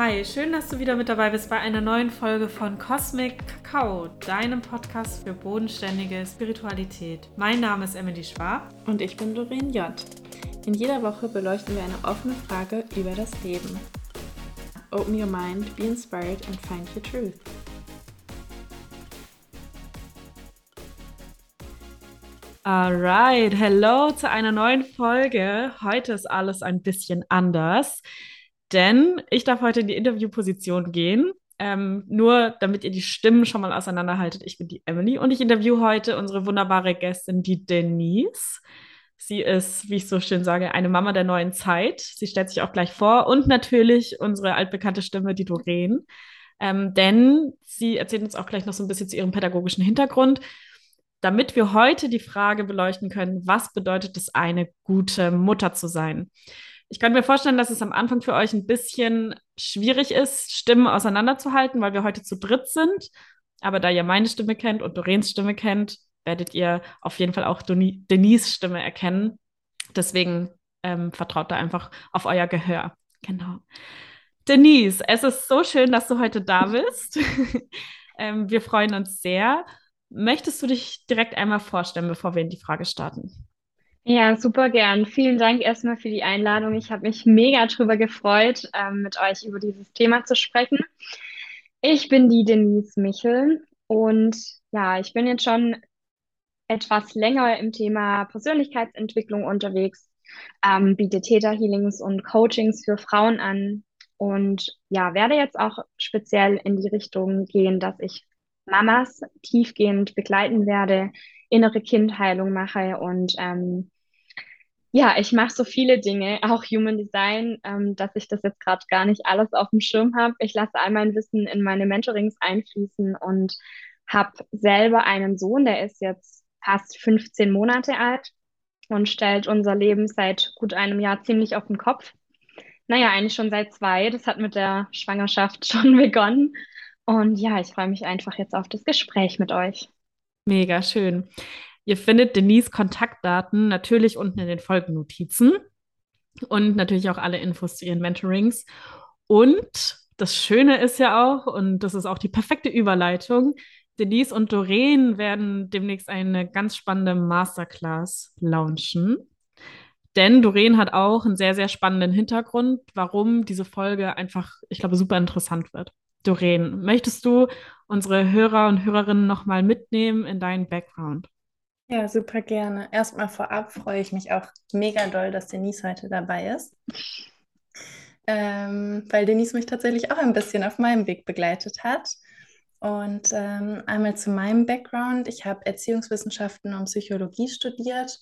Hi, schön, dass du wieder mit dabei bist bei einer neuen Folge von Cosmic Kakao, deinem Podcast für bodenständige Spiritualität. Mein Name ist Emily Schwab. Und ich bin Doreen J. In jeder Woche beleuchten wir eine offene Frage über das Leben. Open your mind, be inspired and find your truth. Alright, hello zu einer neuen Folge. Heute ist alles ein bisschen anders. Denn ich darf heute in die Interviewposition gehen. Ähm, nur damit ihr die Stimmen schon mal auseinanderhaltet. Ich bin die Emily und ich interviewe heute unsere wunderbare Gästin, die Denise. Sie ist, wie ich so schön sage, eine Mama der neuen Zeit. Sie stellt sich auch gleich vor und natürlich unsere altbekannte Stimme, die Doreen. Ähm, denn sie erzählt uns auch gleich noch so ein bisschen zu ihrem pädagogischen Hintergrund, damit wir heute die Frage beleuchten können, was bedeutet es, eine gute Mutter zu sein? Ich kann mir vorstellen, dass es am Anfang für euch ein bisschen schwierig ist, Stimmen auseinanderzuhalten, weil wir heute zu dritt sind. Aber da ihr meine Stimme kennt und Doreens Stimme kennt, werdet ihr auf jeden Fall auch Denise Stimme erkennen. Deswegen ähm, vertraut da einfach auf euer Gehör. Genau. Denise, es ist so schön, dass du heute da bist. ähm, wir freuen uns sehr. Möchtest du dich direkt einmal vorstellen, bevor wir in die Frage starten? Ja, super gern. Vielen Dank erstmal für die Einladung. Ich habe mich mega drüber gefreut, ähm, mit euch über dieses Thema zu sprechen. Ich bin die Denise Michel und ja, ich bin jetzt schon etwas länger im Thema Persönlichkeitsentwicklung unterwegs, ähm, biete Theta Healings und Coachings für Frauen an und ja, werde jetzt auch speziell in die Richtung gehen, dass ich Mamas tiefgehend begleiten werde, innere Kindheilung mache und ähm, ja, ich mache so viele Dinge, auch Human Design, ähm, dass ich das jetzt gerade gar nicht alles auf dem Schirm habe. Ich lasse all mein Wissen in meine Mentorings einfließen und habe selber einen Sohn, der ist jetzt fast 15 Monate alt und stellt unser Leben seit gut einem Jahr ziemlich auf den Kopf. Naja, eigentlich schon seit zwei. Das hat mit der Schwangerschaft schon begonnen. Und ja, ich freue mich einfach jetzt auf das Gespräch mit euch. Mega schön. Ihr findet Denise Kontaktdaten natürlich unten in den Folgennotizen und natürlich auch alle Infos zu ihren Mentorings. Und das Schöne ist ja auch, und das ist auch die perfekte Überleitung, Denise und Doreen werden demnächst eine ganz spannende Masterclass launchen. Denn Doreen hat auch einen sehr, sehr spannenden Hintergrund, warum diese Folge einfach, ich glaube, super interessant wird. Doreen, möchtest du unsere Hörer und Hörerinnen nochmal mitnehmen in deinen Background? Ja, super gerne. Erstmal vorab freue ich mich auch mega doll, dass Denise heute dabei ist. Ähm, weil Denise mich tatsächlich auch ein bisschen auf meinem Weg begleitet hat. Und ähm, einmal zu meinem Background. Ich habe Erziehungswissenschaften und Psychologie studiert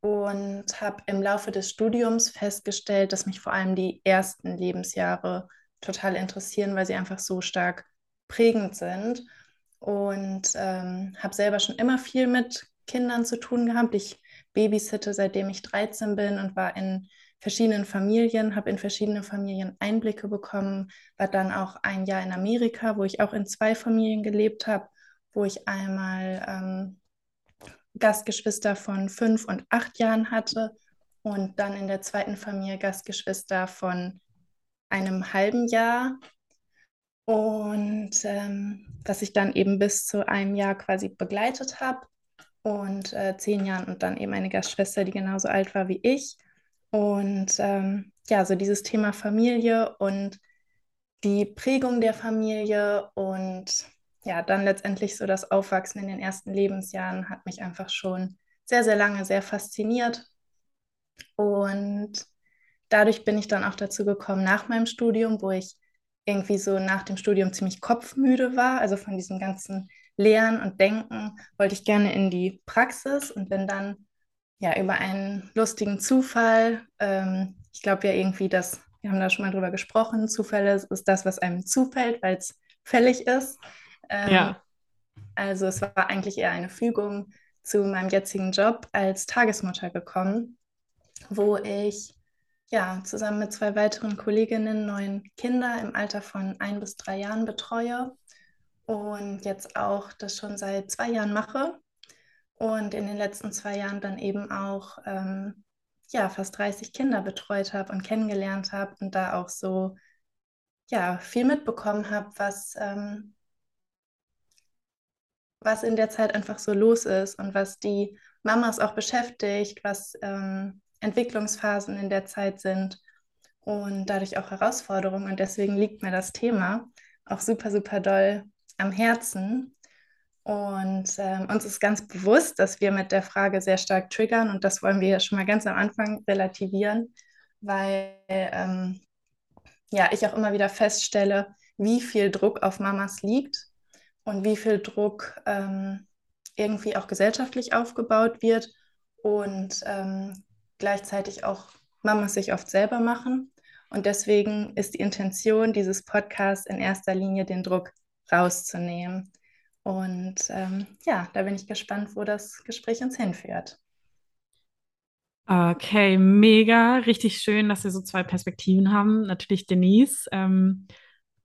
und habe im Laufe des Studiums festgestellt, dass mich vor allem die ersten Lebensjahre total interessieren, weil sie einfach so stark prägend sind. Und ähm, habe selber schon immer viel mit Kindern zu tun gehabt. Ich babysitte seitdem ich 13 bin und war in verschiedenen Familien, habe in verschiedene Familien Einblicke bekommen, war dann auch ein Jahr in Amerika, wo ich auch in zwei Familien gelebt habe, wo ich einmal ähm, Gastgeschwister von fünf und acht Jahren hatte und dann in der zweiten Familie Gastgeschwister von einem halben Jahr. Und ähm, was ich dann eben bis zu einem Jahr quasi begleitet habe und äh, zehn Jahren und dann eben eine Gastschwester, die genauso alt war wie ich. Und ähm, ja, so dieses Thema Familie und die Prägung der Familie und ja, dann letztendlich so das Aufwachsen in den ersten Lebensjahren hat mich einfach schon sehr, sehr lange sehr fasziniert. Und dadurch bin ich dann auch dazu gekommen, nach meinem Studium, wo ich irgendwie so nach dem Studium ziemlich kopfmüde war, also von diesem ganzen Lehren und Denken wollte ich gerne in die Praxis und bin dann ja über einen lustigen Zufall, ähm, ich glaube ja irgendwie, dass, wir haben da schon mal drüber gesprochen, Zufälle ist das, was einem zufällt, weil es fällig ist. Ähm, ja. Also es war eigentlich eher eine Fügung zu meinem jetzigen Job als Tagesmutter gekommen, wo ich ja zusammen mit zwei weiteren Kolleginnen neun Kinder im Alter von ein bis drei Jahren betreue und jetzt auch das schon seit zwei Jahren mache und in den letzten zwei Jahren dann eben auch ähm, ja, fast 30 Kinder betreut habe und kennengelernt habe und da auch so ja, viel mitbekommen habe, was, ähm, was in der Zeit einfach so los ist und was die Mamas auch beschäftigt, was ähm, Entwicklungsphasen in der Zeit sind und dadurch auch Herausforderungen. Und deswegen liegt mir das Thema auch super, super doll am Herzen. Und ähm, uns ist ganz bewusst, dass wir mit der Frage sehr stark triggern und das wollen wir schon mal ganz am Anfang relativieren, weil ähm, ja, ich auch immer wieder feststelle, wie viel Druck auf Mamas liegt und wie viel Druck ähm, irgendwie auch gesellschaftlich aufgebaut wird und ähm, gleichzeitig auch Mamas sich oft selber machen. Und deswegen ist die Intention dieses Podcasts in erster Linie, den Druck rauszunehmen. Und ähm, ja, da bin ich gespannt, wo das Gespräch uns hinführt. Okay, mega, richtig schön, dass wir so zwei Perspektiven haben. Natürlich Denise ähm,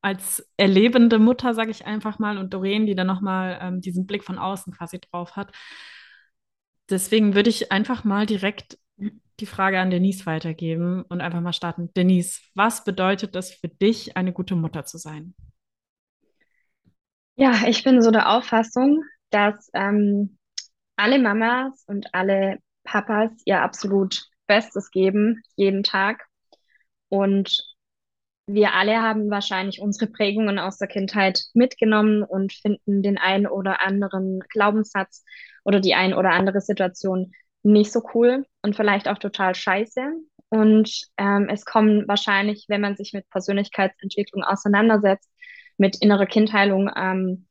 als erlebende Mutter, sage ich einfach mal, und Doreen, die dann nochmal ähm, diesen Blick von außen quasi drauf hat. Deswegen würde ich einfach mal direkt die Frage an Denise weitergeben und einfach mal starten. Denise, was bedeutet es für dich, eine gute Mutter zu sein? Ja, ich bin so der Auffassung, dass ähm, alle Mamas und alle Papas ihr absolut Bestes geben, jeden Tag. Und wir alle haben wahrscheinlich unsere Prägungen aus der Kindheit mitgenommen und finden den einen oder anderen Glaubenssatz oder die ein oder andere Situation nicht so cool und vielleicht auch total scheiße. Und ähm, es kommen wahrscheinlich, wenn man sich mit Persönlichkeitsentwicklung auseinandersetzt, mit innerer Kindheilung, ähm,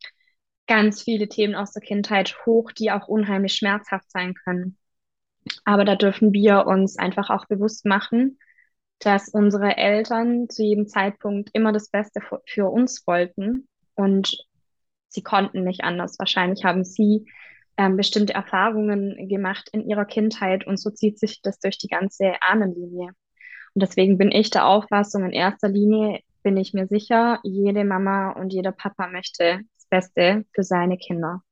ganz viele Themen aus der Kindheit hoch, die auch unheimlich schmerzhaft sein können. Aber da dürfen wir uns einfach auch bewusst machen, dass unsere Eltern zu jedem Zeitpunkt immer das Beste für uns wollten und sie konnten nicht anders. Wahrscheinlich haben sie ähm, bestimmte Erfahrungen gemacht in ihrer Kindheit und so zieht sich das durch die ganze Ahnenlinie. Und deswegen bin ich der Auffassung, in erster Linie bin ich mir sicher, jede Mama und jeder Papa möchte das Beste für seine Kinder.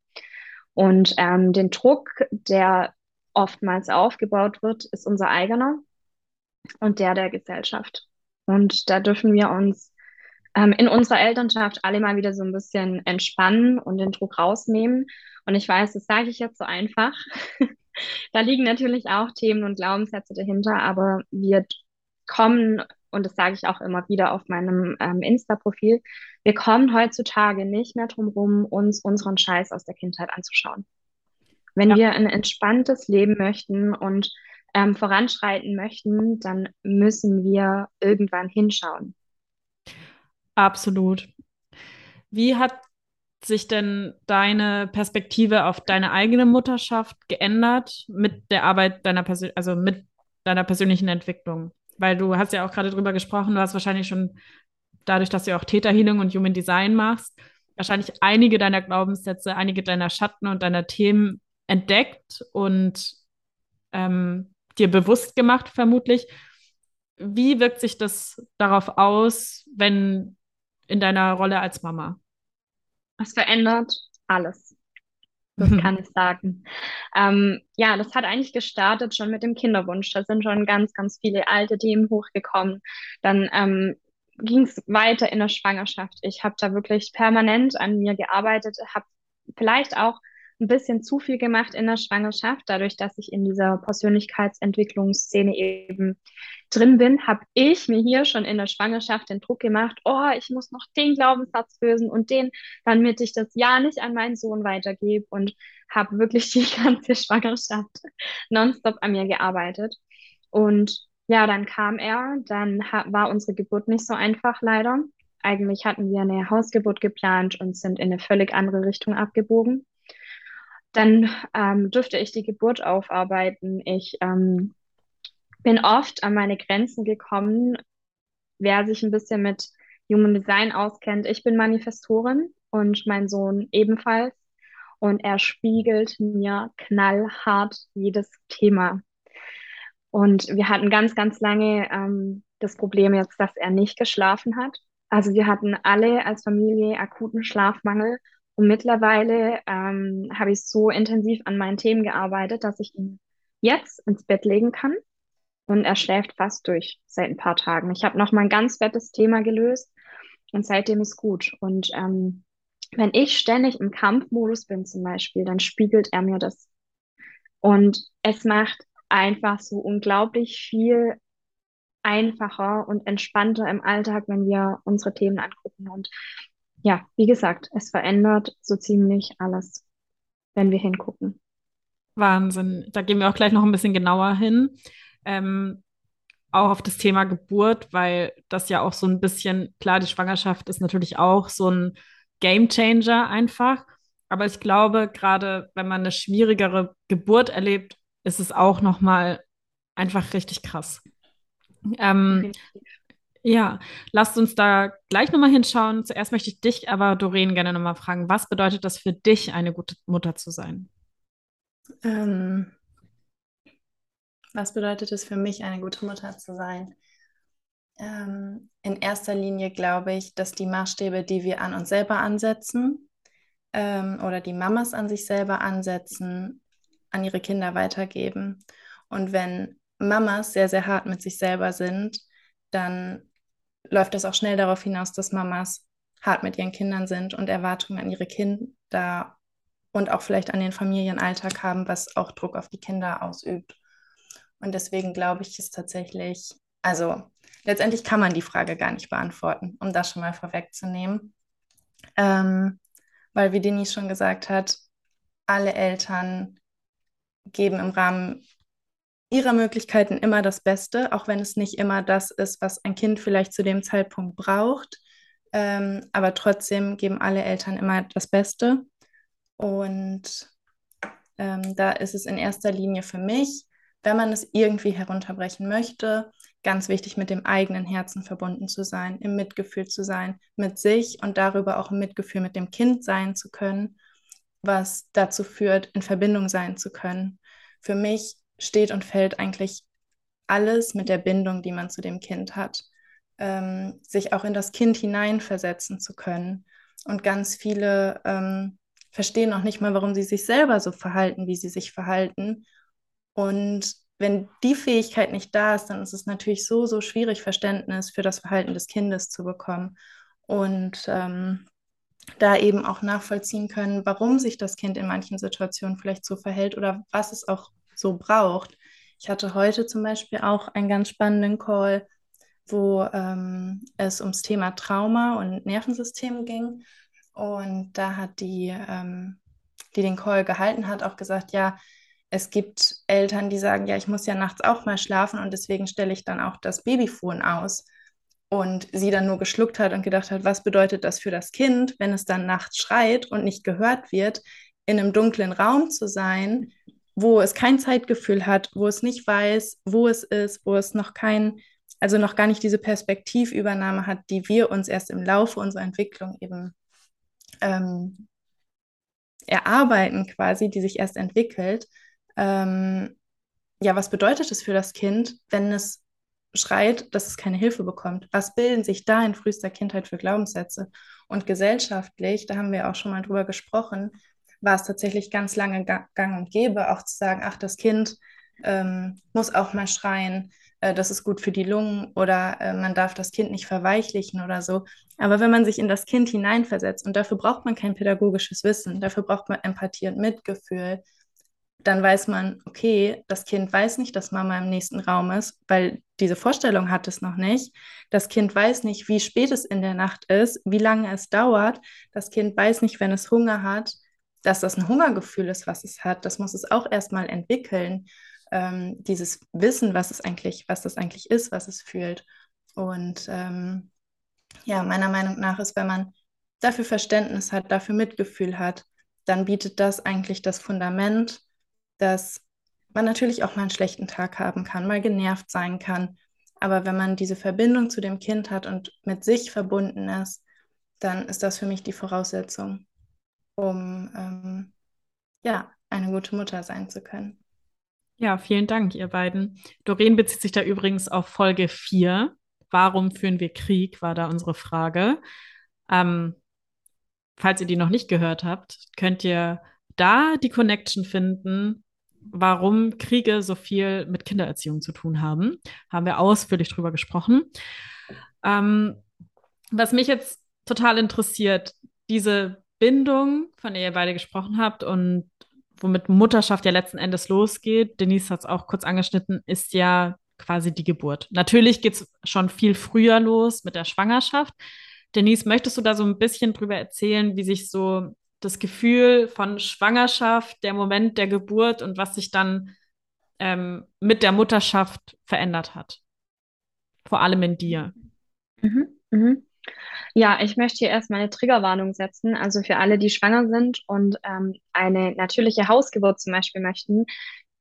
Und ähm, den Druck, der oftmals aufgebaut wird, ist unser eigener und der der Gesellschaft. Und da dürfen wir uns ähm, in unserer Elternschaft alle mal wieder so ein bisschen entspannen und den Druck rausnehmen. Und ich weiß, das sage ich jetzt so einfach. da liegen natürlich auch Themen und Glaubenssätze dahinter, aber wir kommen, und das sage ich auch immer wieder auf meinem ähm, Insta-Profil, wir kommen heutzutage nicht mehr drum rum, uns unseren Scheiß aus der Kindheit anzuschauen. Wenn ja. wir ein entspanntes Leben möchten und ähm, voranschreiten möchten, dann müssen wir irgendwann hinschauen. Absolut. Wie hat sich denn deine Perspektive auf deine eigene Mutterschaft geändert mit der Arbeit deiner Persön also mit deiner persönlichen Entwicklung? Weil du hast ja auch gerade drüber gesprochen, du hast wahrscheinlich schon dadurch, dass du auch Täterhealing und Human Design machst, wahrscheinlich einige deiner Glaubenssätze, einige deiner Schatten und deiner Themen entdeckt und ähm, dir bewusst gemacht, vermutlich. Wie wirkt sich das darauf aus, wenn in deiner Rolle als Mama? Es verändert alles. Das mhm. kann ich sagen. Ähm, ja, das hat eigentlich gestartet schon mit dem Kinderwunsch. Da sind schon ganz, ganz viele alte Themen hochgekommen. Dann ähm, ging es weiter in der Schwangerschaft. Ich habe da wirklich permanent an mir gearbeitet, habe vielleicht auch ein bisschen zu viel gemacht in der Schwangerschaft. Dadurch, dass ich in dieser Persönlichkeitsentwicklungsszene eben drin bin, habe ich mir hier schon in der Schwangerschaft den Druck gemacht, oh, ich muss noch den Glaubenssatz lösen und den, damit ich das ja nicht an meinen Sohn weitergebe und habe wirklich die ganze Schwangerschaft nonstop an mir gearbeitet. Und ja, dann kam er, dann war unsere Geburt nicht so einfach leider. Eigentlich hatten wir eine Hausgeburt geplant und sind in eine völlig andere Richtung abgebogen. Dann ähm, durfte ich die Geburt aufarbeiten. Ich ähm, bin oft an meine Grenzen gekommen. Wer sich ein bisschen mit Human Design auskennt, ich bin Manifestorin und mein Sohn ebenfalls. Und er spiegelt mir knallhart jedes Thema. Und wir hatten ganz, ganz lange ähm, das Problem jetzt, dass er nicht geschlafen hat. Also wir hatten alle als Familie akuten Schlafmangel und mittlerweile ähm, habe ich so intensiv an meinen Themen gearbeitet, dass ich ihn jetzt ins Bett legen kann und er schläft fast durch seit ein paar Tagen. Ich habe noch mal ein ganz fettes Thema gelöst Und seitdem ist gut. Und ähm, wenn ich ständig im Kampfmodus bin zum Beispiel, dann spiegelt er mir das. Und es macht einfach so unglaublich viel einfacher und entspannter im Alltag, wenn wir unsere Themen angucken. Und ja, wie gesagt, es verändert so ziemlich alles, wenn wir hingucken. Wahnsinn. Da gehen wir auch gleich noch ein bisschen genauer hin. Ähm, auch auf das Thema Geburt, weil das ja auch so ein bisschen, klar, die Schwangerschaft ist natürlich auch so ein Game Changer einfach. Aber ich glaube, gerade wenn man eine schwierigere Geburt erlebt, ist es auch noch mal einfach richtig krass. Ähm, ja, lasst uns da gleich nochmal hinschauen. Zuerst möchte ich dich aber, Doreen, gerne nochmal fragen, was bedeutet das für dich, eine gute Mutter zu sein? Ähm, was bedeutet es für mich, eine gute Mutter zu sein? Ähm, in erster Linie glaube ich, dass die Maßstäbe, die wir an uns selber ansetzen ähm, oder die Mamas an sich selber ansetzen, an ihre Kinder weitergeben. Und wenn Mamas sehr, sehr hart mit sich selber sind, dann läuft das auch schnell darauf hinaus, dass Mamas hart mit ihren Kindern sind und Erwartungen an ihre Kinder und auch vielleicht an den Familienalltag haben, was auch Druck auf die Kinder ausübt. Und deswegen glaube ich es tatsächlich, also letztendlich kann man die Frage gar nicht beantworten, um das schon mal vorwegzunehmen. Ähm, weil, wie Denise schon gesagt hat, alle Eltern geben im Rahmen ihrer Möglichkeiten immer das Beste, auch wenn es nicht immer das ist, was ein Kind vielleicht zu dem Zeitpunkt braucht. Ähm, aber trotzdem geben alle Eltern immer das Beste. Und ähm, da ist es in erster Linie für mich, wenn man es irgendwie herunterbrechen möchte, ganz wichtig, mit dem eigenen Herzen verbunden zu sein, im Mitgefühl zu sein mit sich und darüber auch im Mitgefühl mit dem Kind sein zu können, was dazu führt, in Verbindung sein zu können. Für mich steht und fällt eigentlich alles mit der Bindung, die man zu dem Kind hat. Ähm, sich auch in das Kind hineinversetzen zu können. Und ganz viele ähm, verstehen auch nicht mal, warum sie sich selber so verhalten, wie sie sich verhalten. Und wenn die Fähigkeit nicht da ist, dann ist es natürlich so, so schwierig, Verständnis für das Verhalten des Kindes zu bekommen. Und ähm, da eben auch nachvollziehen können, warum sich das Kind in manchen Situationen vielleicht so verhält oder was es auch so braucht. Ich hatte heute zum Beispiel auch einen ganz spannenden Call, wo ähm, es ums Thema Trauma und Nervensystem ging. Und da hat die, ähm, die den Call gehalten hat, auch gesagt, ja, es gibt Eltern, die sagen, ja, ich muss ja nachts auch mal schlafen und deswegen stelle ich dann auch das Babyfon aus. Und sie dann nur geschluckt hat und gedacht hat, was bedeutet das für das Kind, wenn es dann nachts schreit und nicht gehört wird, in einem dunklen Raum zu sein, wo es kein Zeitgefühl hat, wo es nicht weiß, wo es ist, wo es noch kein, also noch gar nicht diese Perspektivübernahme hat, die wir uns erst im Laufe unserer Entwicklung eben ähm, erarbeiten, quasi, die sich erst entwickelt. Ähm, ja, was bedeutet es für das Kind, wenn es schreit, dass es keine Hilfe bekommt? Was bilden sich da in frühester Kindheit für Glaubenssätze? Und gesellschaftlich, da haben wir auch schon mal drüber gesprochen, war es tatsächlich ganz lange gang und gäbe, auch zu sagen, ach, das Kind ähm, muss auch mal schreien, äh, das ist gut für die Lungen oder äh, man darf das Kind nicht verweichlichen oder so. Aber wenn man sich in das Kind hineinversetzt, und dafür braucht man kein pädagogisches Wissen, dafür braucht man Empathie und Mitgefühl, dann weiß man, okay, das Kind weiß nicht, dass Mama im nächsten Raum ist, weil diese Vorstellung hat es noch nicht. Das Kind weiß nicht, wie spät es in der Nacht ist, wie lange es dauert. Das Kind weiß nicht, wenn es Hunger hat dass das ein Hungergefühl ist, was es hat, das muss es auch erstmal entwickeln. Ähm, dieses Wissen, was es eigentlich, was das eigentlich ist, was es fühlt. Und ähm, ja, meiner Meinung nach ist, wenn man dafür Verständnis hat, dafür Mitgefühl hat, dann bietet das eigentlich das Fundament, dass man natürlich auch mal einen schlechten Tag haben kann, mal genervt sein kann. Aber wenn man diese Verbindung zu dem Kind hat und mit sich verbunden ist, dann ist das für mich die Voraussetzung um ähm, ja, eine gute Mutter sein zu können. Ja, vielen Dank, ihr beiden. Doreen bezieht sich da übrigens auf Folge 4. Warum führen wir Krieg, war da unsere Frage. Ähm, falls ihr die noch nicht gehört habt, könnt ihr da die Connection finden, warum Kriege so viel mit Kindererziehung zu tun haben. Haben wir ausführlich drüber gesprochen. Ähm, was mich jetzt total interessiert, diese Bindung, von der ihr beide gesprochen habt und womit Mutterschaft ja letzten Endes losgeht, Denise hat es auch kurz angeschnitten, ist ja quasi die Geburt. Natürlich geht es schon viel früher los mit der Schwangerschaft. Denise, möchtest du da so ein bisschen drüber erzählen, wie sich so das Gefühl von Schwangerschaft, der Moment der Geburt und was sich dann ähm, mit der Mutterschaft verändert hat? Vor allem in dir. Mhm, mhm. Ja, ich möchte hier erstmal eine Triggerwarnung setzen. Also für alle, die schwanger sind und ähm, eine natürliche Hausgeburt zum Beispiel möchten.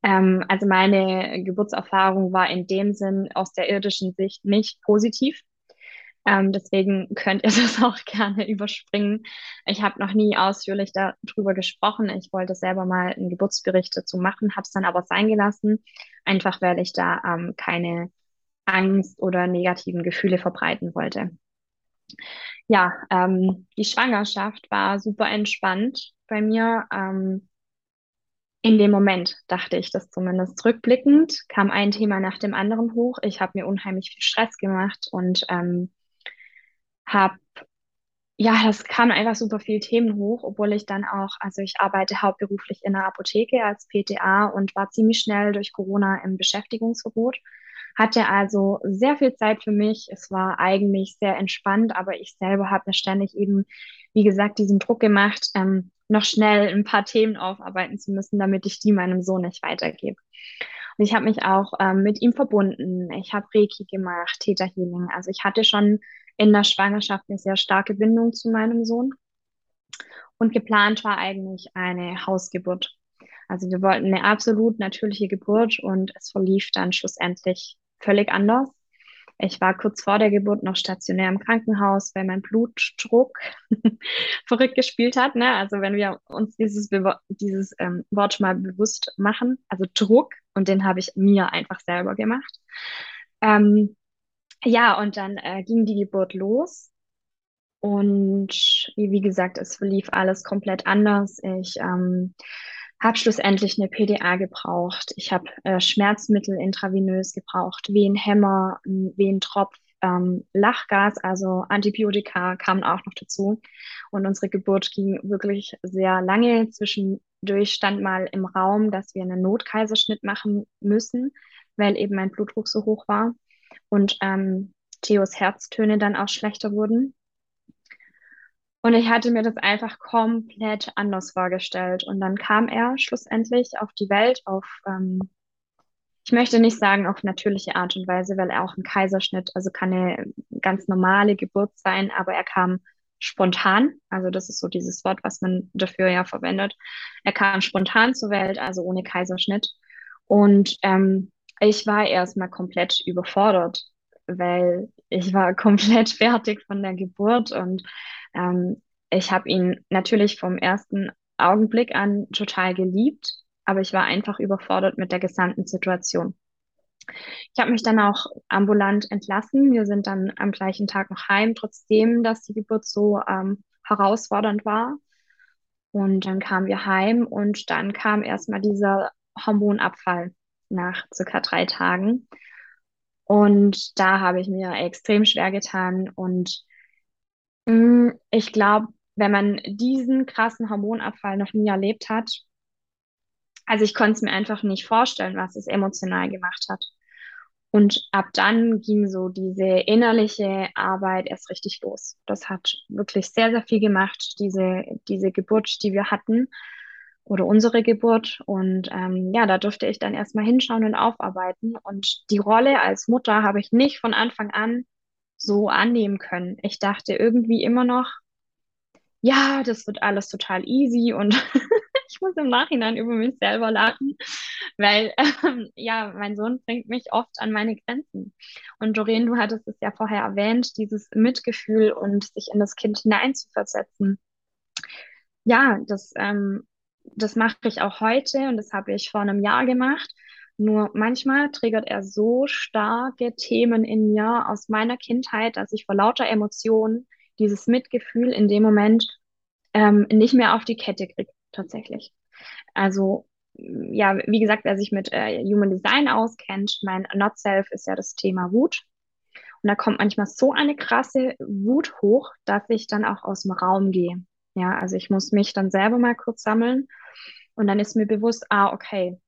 Ähm, also meine Geburtserfahrung war in dem Sinn aus der irdischen Sicht nicht positiv. Ähm, deswegen könnt ihr das auch gerne überspringen. Ich habe noch nie ausführlich darüber gesprochen. Ich wollte selber mal einen Geburtsbericht dazu machen, habe es dann aber sein gelassen, einfach weil ich da ähm, keine Angst oder negativen Gefühle verbreiten wollte. Ja, ähm, die Schwangerschaft war super entspannt bei mir. Ähm, in dem Moment dachte ich das zumindest. Rückblickend kam ein Thema nach dem anderen hoch. Ich habe mir unheimlich viel Stress gemacht und ähm, habe, ja, das kam einfach super viele Themen hoch, obwohl ich dann auch, also ich arbeite hauptberuflich in der Apotheke als PTA und war ziemlich schnell durch Corona im Beschäftigungsverbot hatte also sehr viel Zeit für mich. Es war eigentlich sehr entspannt, aber ich selber habe mir ständig eben, wie gesagt, diesen Druck gemacht, ähm, noch schnell ein paar Themen aufarbeiten zu müssen, damit ich die meinem Sohn nicht weitergebe. Und ich habe mich auch ähm, mit ihm verbunden. Ich habe Reiki gemacht, Theta Healing. Also ich hatte schon in der Schwangerschaft eine sehr starke Bindung zu meinem Sohn. Und geplant war eigentlich eine Hausgeburt. Also wir wollten eine absolut natürliche Geburt und es verlief dann schlussendlich völlig anders. Ich war kurz vor der Geburt noch stationär im Krankenhaus, weil mein Blutdruck verrückt gespielt hat. Ne? Also wenn wir uns dieses, Be dieses ähm, Wort mal bewusst machen, also Druck, und den habe ich mir einfach selber gemacht. Ähm, ja, und dann äh, ging die Geburt los. Und wie gesagt, es verlief alles komplett anders. Ich ähm, habe schlussendlich eine PDA gebraucht. Ich habe äh, Schmerzmittel intravenös gebraucht, Wehenhämmer, Wehentropf, ähm, Lachgas, also Antibiotika kamen auch noch dazu. Und unsere Geburt ging wirklich sehr lange. Zwischendurch stand mal im Raum, dass wir einen Notkaiserschnitt machen müssen, weil eben mein Blutdruck so hoch war und ähm, Theos Herztöne dann auch schlechter wurden. Und ich hatte mir das einfach komplett anders vorgestellt. Und dann kam er schlussendlich auf die Welt auf, ähm, ich möchte nicht sagen auf natürliche Art und Weise, weil er auch ein Kaiserschnitt, also keine ganz normale Geburt sein, aber er kam spontan. Also das ist so dieses Wort, was man dafür ja verwendet. Er kam spontan zur Welt, also ohne Kaiserschnitt. Und ähm, ich war erstmal komplett überfordert, weil ich war komplett fertig von der Geburt und ähm, ich habe ihn natürlich vom ersten Augenblick an total geliebt, aber ich war einfach überfordert mit der gesamten Situation. Ich habe mich dann auch ambulant entlassen. Wir sind dann am gleichen Tag noch heim, trotzdem, dass die Geburt so ähm, herausfordernd war. Und dann kamen wir heim und dann kam erstmal dieser Hormonabfall nach circa drei Tagen. Und da habe ich mir extrem schwer getan und Mm, ich glaube, wenn man diesen krassen Hormonabfall noch nie erlebt hat, also ich konnte es mir einfach nicht vorstellen, was es emotional gemacht hat. Und ab dann ging so diese innerliche Arbeit erst richtig los. Das hat wirklich sehr, sehr viel gemacht, diese, diese Geburt, die wir hatten oder unsere Geburt. Und ähm, ja, da durfte ich dann erstmal hinschauen und aufarbeiten. Und die Rolle als Mutter habe ich nicht von Anfang an so annehmen können. Ich dachte irgendwie immer noch, ja, das wird alles total easy und ich muss im Nachhinein über mich selber lachen, weil ähm, ja, mein Sohn bringt mich oft an meine Grenzen. Und Doreen, du hattest es ja vorher erwähnt, dieses Mitgefühl und sich in das Kind hineinzuversetzen. Ja, das, ähm, das mache ich auch heute und das habe ich vor einem Jahr gemacht. Nur manchmal triggert er so starke Themen in mir aus meiner Kindheit, dass ich vor lauter Emotionen dieses Mitgefühl in dem Moment ähm, nicht mehr auf die Kette kriege, tatsächlich. Also, ja, wie gesagt, wer sich mit äh, Human Design auskennt, mein Not Self ist ja das Thema Wut. Und da kommt manchmal so eine krasse Wut hoch, dass ich dann auch aus dem Raum gehe. Ja, also ich muss mich dann selber mal kurz sammeln und dann ist mir bewusst, ah, okay,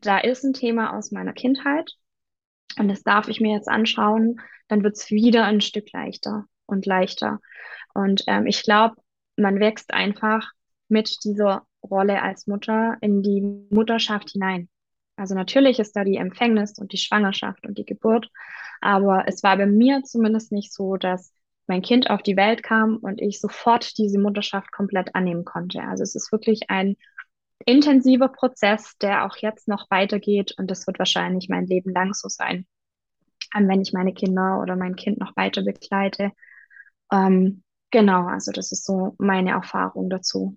da ist ein Thema aus meiner Kindheit und das darf ich mir jetzt anschauen, dann wird es wieder ein Stück leichter und leichter. Und ähm, ich glaube, man wächst einfach mit dieser Rolle als Mutter in die Mutterschaft hinein. Also natürlich ist da die Empfängnis und die Schwangerschaft und die Geburt, aber es war bei mir zumindest nicht so, dass mein Kind auf die Welt kam und ich sofort diese Mutterschaft komplett annehmen konnte. Also es ist wirklich ein intensiver Prozess, der auch jetzt noch weitergeht und das wird wahrscheinlich mein Leben lang so sein, wenn ich meine Kinder oder mein Kind noch weiter begleite. Ähm, genau, also das ist so meine Erfahrung dazu.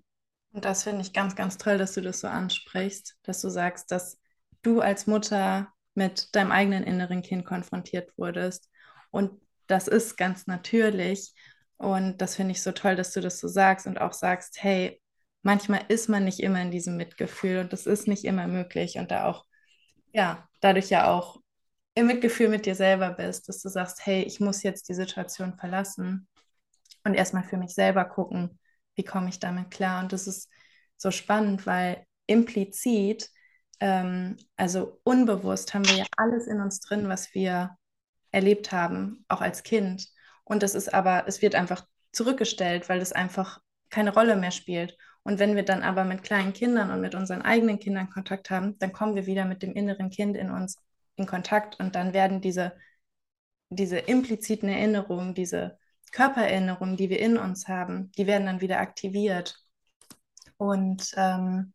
Und das finde ich ganz, ganz toll, dass du das so ansprichst, dass du sagst, dass du als Mutter mit deinem eigenen inneren Kind konfrontiert wurdest. Und das ist ganz natürlich. Und das finde ich so toll, dass du das so sagst und auch sagst, hey, manchmal ist man nicht immer in diesem Mitgefühl und das ist nicht immer möglich und da auch, ja, dadurch ja auch im Mitgefühl mit dir selber bist, dass du sagst, hey, ich muss jetzt die Situation verlassen und erstmal für mich selber gucken, wie komme ich damit klar. Und das ist so spannend, weil implizit, ähm, also unbewusst, haben wir ja alles in uns drin, was wir erlebt haben, auch als Kind. Und das ist aber, es wird einfach zurückgestellt, weil es einfach keine Rolle mehr spielt. Und wenn wir dann aber mit kleinen Kindern und mit unseren eigenen Kindern Kontakt haben, dann kommen wir wieder mit dem inneren Kind in uns in Kontakt und dann werden diese, diese impliziten Erinnerungen, diese Körpererinnerungen, die wir in uns haben, die werden dann wieder aktiviert. Und ähm,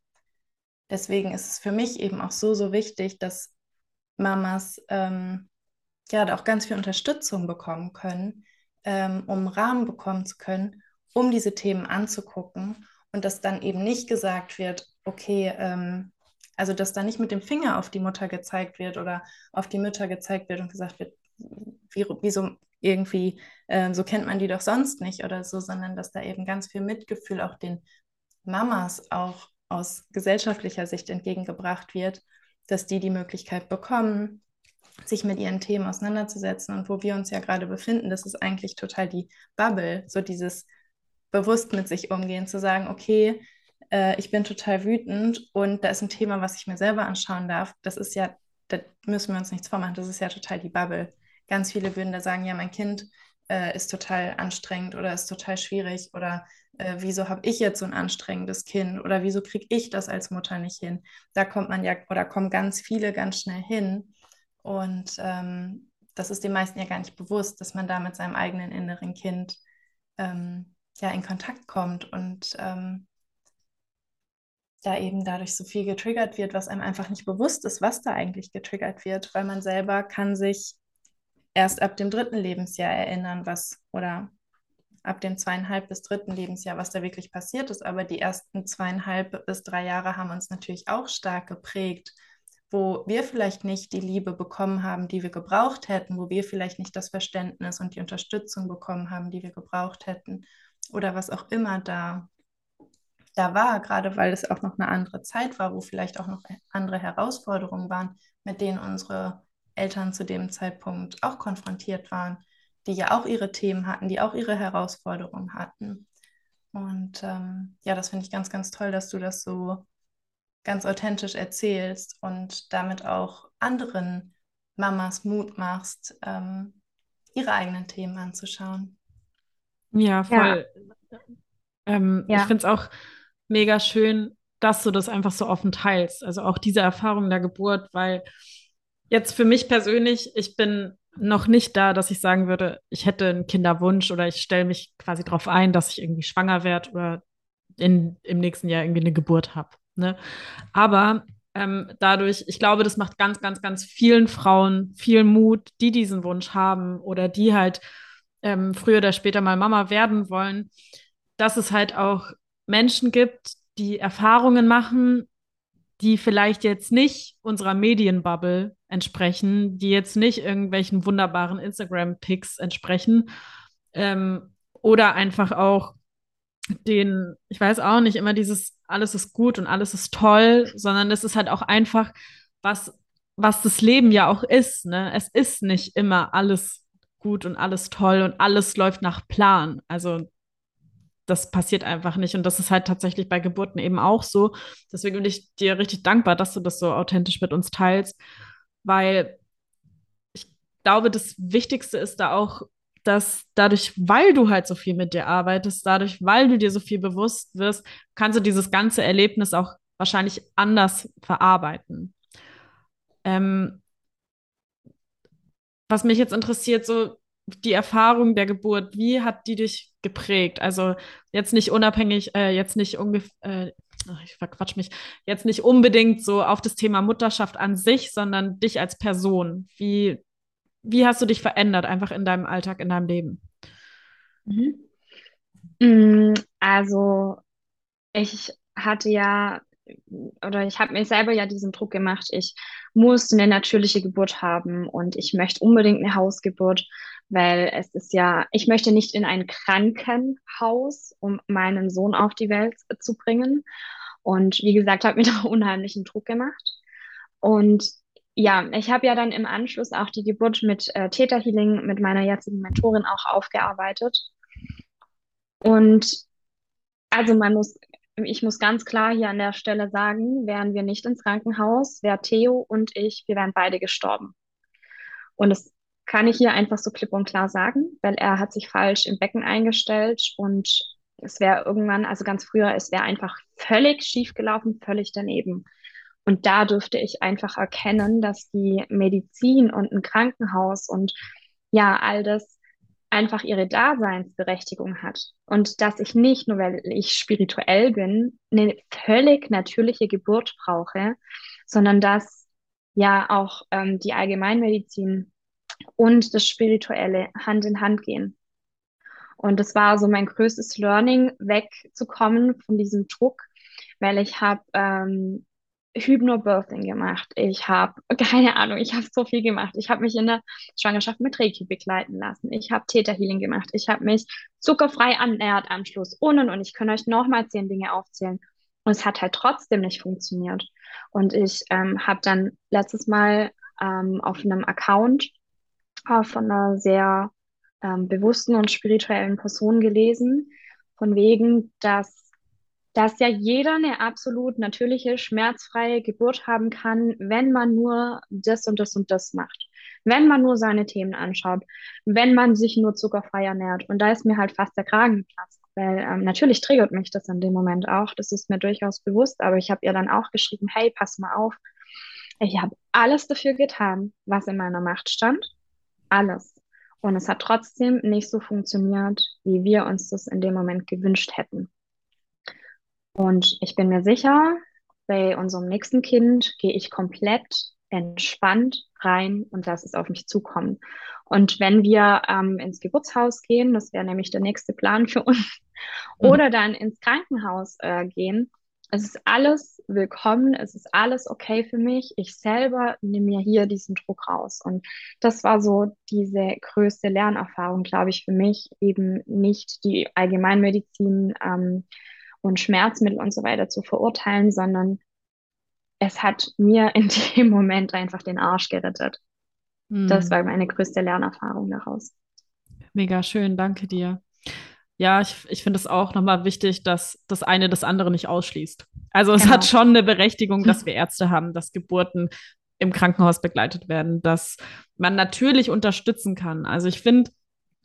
deswegen ist es für mich eben auch so, so wichtig, dass Mamas ähm, gerade auch ganz viel Unterstützung bekommen können, ähm, um Rahmen bekommen zu können, um diese Themen anzugucken und dass dann eben nicht gesagt wird, okay, ähm, also dass da nicht mit dem Finger auf die Mutter gezeigt wird oder auf die Mütter gezeigt wird und gesagt wird, wie, wieso irgendwie, äh, so kennt man die doch sonst nicht oder so, sondern dass da eben ganz viel Mitgefühl auch den Mamas auch aus gesellschaftlicher Sicht entgegengebracht wird, dass die die Möglichkeit bekommen, sich mit ihren Themen auseinanderzusetzen. Und wo wir uns ja gerade befinden, das ist eigentlich total die Bubble, so dieses bewusst mit sich umgehen, zu sagen, okay, äh, ich bin total wütend und da ist ein Thema, was ich mir selber anschauen darf. Das ist ja, da müssen wir uns nichts vormachen, das ist ja total die Bubble. Ganz viele würden da sagen, ja, mein Kind äh, ist total anstrengend oder ist total schwierig oder äh, wieso habe ich jetzt so ein anstrengendes Kind oder wieso kriege ich das als Mutter nicht hin? Da kommt man ja oder kommen ganz viele ganz schnell hin und ähm, das ist den meisten ja gar nicht bewusst, dass man da mit seinem eigenen inneren Kind ähm, ja in Kontakt kommt und ähm, da eben dadurch so viel getriggert wird, was einem einfach nicht bewusst ist, was da eigentlich getriggert wird, weil man selber kann sich erst ab dem dritten Lebensjahr erinnern, was oder ab dem zweieinhalb bis dritten Lebensjahr, was da wirklich passiert ist. Aber die ersten zweieinhalb bis drei Jahre haben uns natürlich auch stark geprägt, wo wir vielleicht nicht die Liebe bekommen haben, die wir gebraucht hätten, wo wir vielleicht nicht das Verständnis und die Unterstützung bekommen haben, die wir gebraucht hätten oder was auch immer da, da war, gerade weil es auch noch eine andere Zeit war, wo vielleicht auch noch andere Herausforderungen waren, mit denen unsere Eltern zu dem Zeitpunkt auch konfrontiert waren, die ja auch ihre Themen hatten, die auch ihre Herausforderungen hatten. Und ähm, ja, das finde ich ganz, ganz toll, dass du das so ganz authentisch erzählst und damit auch anderen Mamas Mut machst, ähm, ihre eigenen Themen anzuschauen. Ja, voll. Ja. Ähm, ja. Ich finde es auch mega schön, dass du das einfach so offen teilst. Also auch diese Erfahrung der Geburt, weil jetzt für mich persönlich, ich bin noch nicht da, dass ich sagen würde, ich hätte einen Kinderwunsch oder ich stelle mich quasi darauf ein, dass ich irgendwie schwanger werde oder in, im nächsten Jahr irgendwie eine Geburt habe. Ne? Aber ähm, dadurch, ich glaube, das macht ganz, ganz, ganz vielen Frauen viel Mut, die diesen Wunsch haben oder die halt ähm, früher oder später mal Mama werden wollen, dass es halt auch Menschen gibt, die Erfahrungen machen, die vielleicht jetzt nicht unserer Medienbubble entsprechen, die jetzt nicht irgendwelchen wunderbaren Instagram-Pics entsprechen ähm, oder einfach auch den, ich weiß auch nicht, immer dieses alles ist gut und alles ist toll, sondern es ist halt auch einfach, was, was das Leben ja auch ist. Ne? Es ist nicht immer alles gut und alles toll und alles läuft nach Plan. Also das passiert einfach nicht. Und das ist halt tatsächlich bei Geburten eben auch so. Deswegen bin ich dir richtig dankbar, dass du das so authentisch mit uns teilst, weil ich glaube, das Wichtigste ist da auch, dass dadurch, weil du halt so viel mit dir arbeitest, dadurch, weil du dir so viel bewusst wirst, kannst du dieses ganze Erlebnis auch wahrscheinlich anders verarbeiten. Ähm, was mich jetzt interessiert, so die Erfahrung der Geburt, wie hat die dich geprägt? Also jetzt nicht unabhängig, äh, jetzt nicht ungefähr, äh, ich verquatsch mich, jetzt nicht unbedingt so auf das Thema Mutterschaft an sich, sondern dich als Person. Wie, wie hast du dich verändert, einfach in deinem Alltag, in deinem Leben? Mhm. Mm, also ich hatte ja oder ich habe mir selber ja diesen Druck gemacht, ich muss eine natürliche Geburt haben und ich möchte unbedingt eine Hausgeburt, weil es ist ja, ich möchte nicht in ein Krankenhaus, um meinen Sohn auf die Welt zu bringen. Und wie gesagt, habe mir da unheimlichen Druck gemacht. Und ja, ich habe ja dann im Anschluss auch die Geburt mit äh, Theta Healing mit meiner jetzigen Mentorin auch aufgearbeitet. Und also man muss ich muss ganz klar hier an der Stelle sagen, wären wir nicht ins Krankenhaus, wäre Theo und ich, wir wären beide gestorben. Und das kann ich hier einfach so klipp und klar sagen, weil er hat sich falsch im Becken eingestellt und es wäre irgendwann, also ganz früher, es wäre einfach völlig schief gelaufen, völlig daneben. Und da dürfte ich einfach erkennen, dass die Medizin und ein Krankenhaus und ja, all das einfach ihre Daseinsberechtigung hat und dass ich nicht nur, weil ich spirituell bin, eine völlig natürliche Geburt brauche, sondern dass ja auch ähm, die Allgemeinmedizin und das Spirituelle Hand in Hand gehen. Und das war so mein größtes Learning, wegzukommen von diesem Druck, weil ich habe ähm, Hypnobirthing gemacht. Ich habe, keine Ahnung, ich habe so viel gemacht. Ich habe mich in der Schwangerschaft mit Reiki begleiten lassen. Ich habe Theta Healing gemacht. Ich habe mich zuckerfrei ernährt am Schluss. Und und und. Ich kann euch nochmal zehn Dinge aufzählen. Und es hat halt trotzdem nicht funktioniert. Und ich ähm, habe dann letztes Mal ähm, auf einem Account äh, von einer sehr ähm, bewussten und spirituellen Person gelesen, von wegen, dass dass ja jeder eine absolut natürliche, schmerzfreie Geburt haben kann, wenn man nur das und das und das macht. Wenn man nur seine Themen anschaut, wenn man sich nur zuckerfrei ernährt. Und da ist mir halt fast der Kragen geplatzt, weil ähm, natürlich triggert mich das in dem Moment auch. Das ist mir durchaus bewusst, aber ich habe ihr dann auch geschrieben, hey, pass mal auf. Ich habe alles dafür getan, was in meiner Macht stand. Alles. Und es hat trotzdem nicht so funktioniert, wie wir uns das in dem Moment gewünscht hätten. Und ich bin mir sicher, bei unserem nächsten Kind gehe ich komplett entspannt rein und lasse es auf mich zukommen. Und wenn wir ähm, ins Geburtshaus gehen, das wäre nämlich der nächste Plan für uns, mhm. oder dann ins Krankenhaus äh, gehen, es ist alles willkommen, es ist alles okay für mich. Ich selber nehme mir hier diesen Druck raus. Und das war so diese größte Lernerfahrung, glaube ich, für mich, eben nicht die Allgemeinmedizin ähm, und Schmerzmittel und so weiter zu verurteilen, sondern es hat mir in dem Moment einfach den Arsch gerettet. Mhm. Das war meine größte Lernerfahrung daraus. Mega schön, danke dir. Ja, ich, ich finde es auch nochmal wichtig, dass das eine das andere nicht ausschließt. Also es genau. hat schon eine Berechtigung, dass wir Ärzte haben, dass Geburten im Krankenhaus begleitet werden, dass man natürlich unterstützen kann. Also ich finde,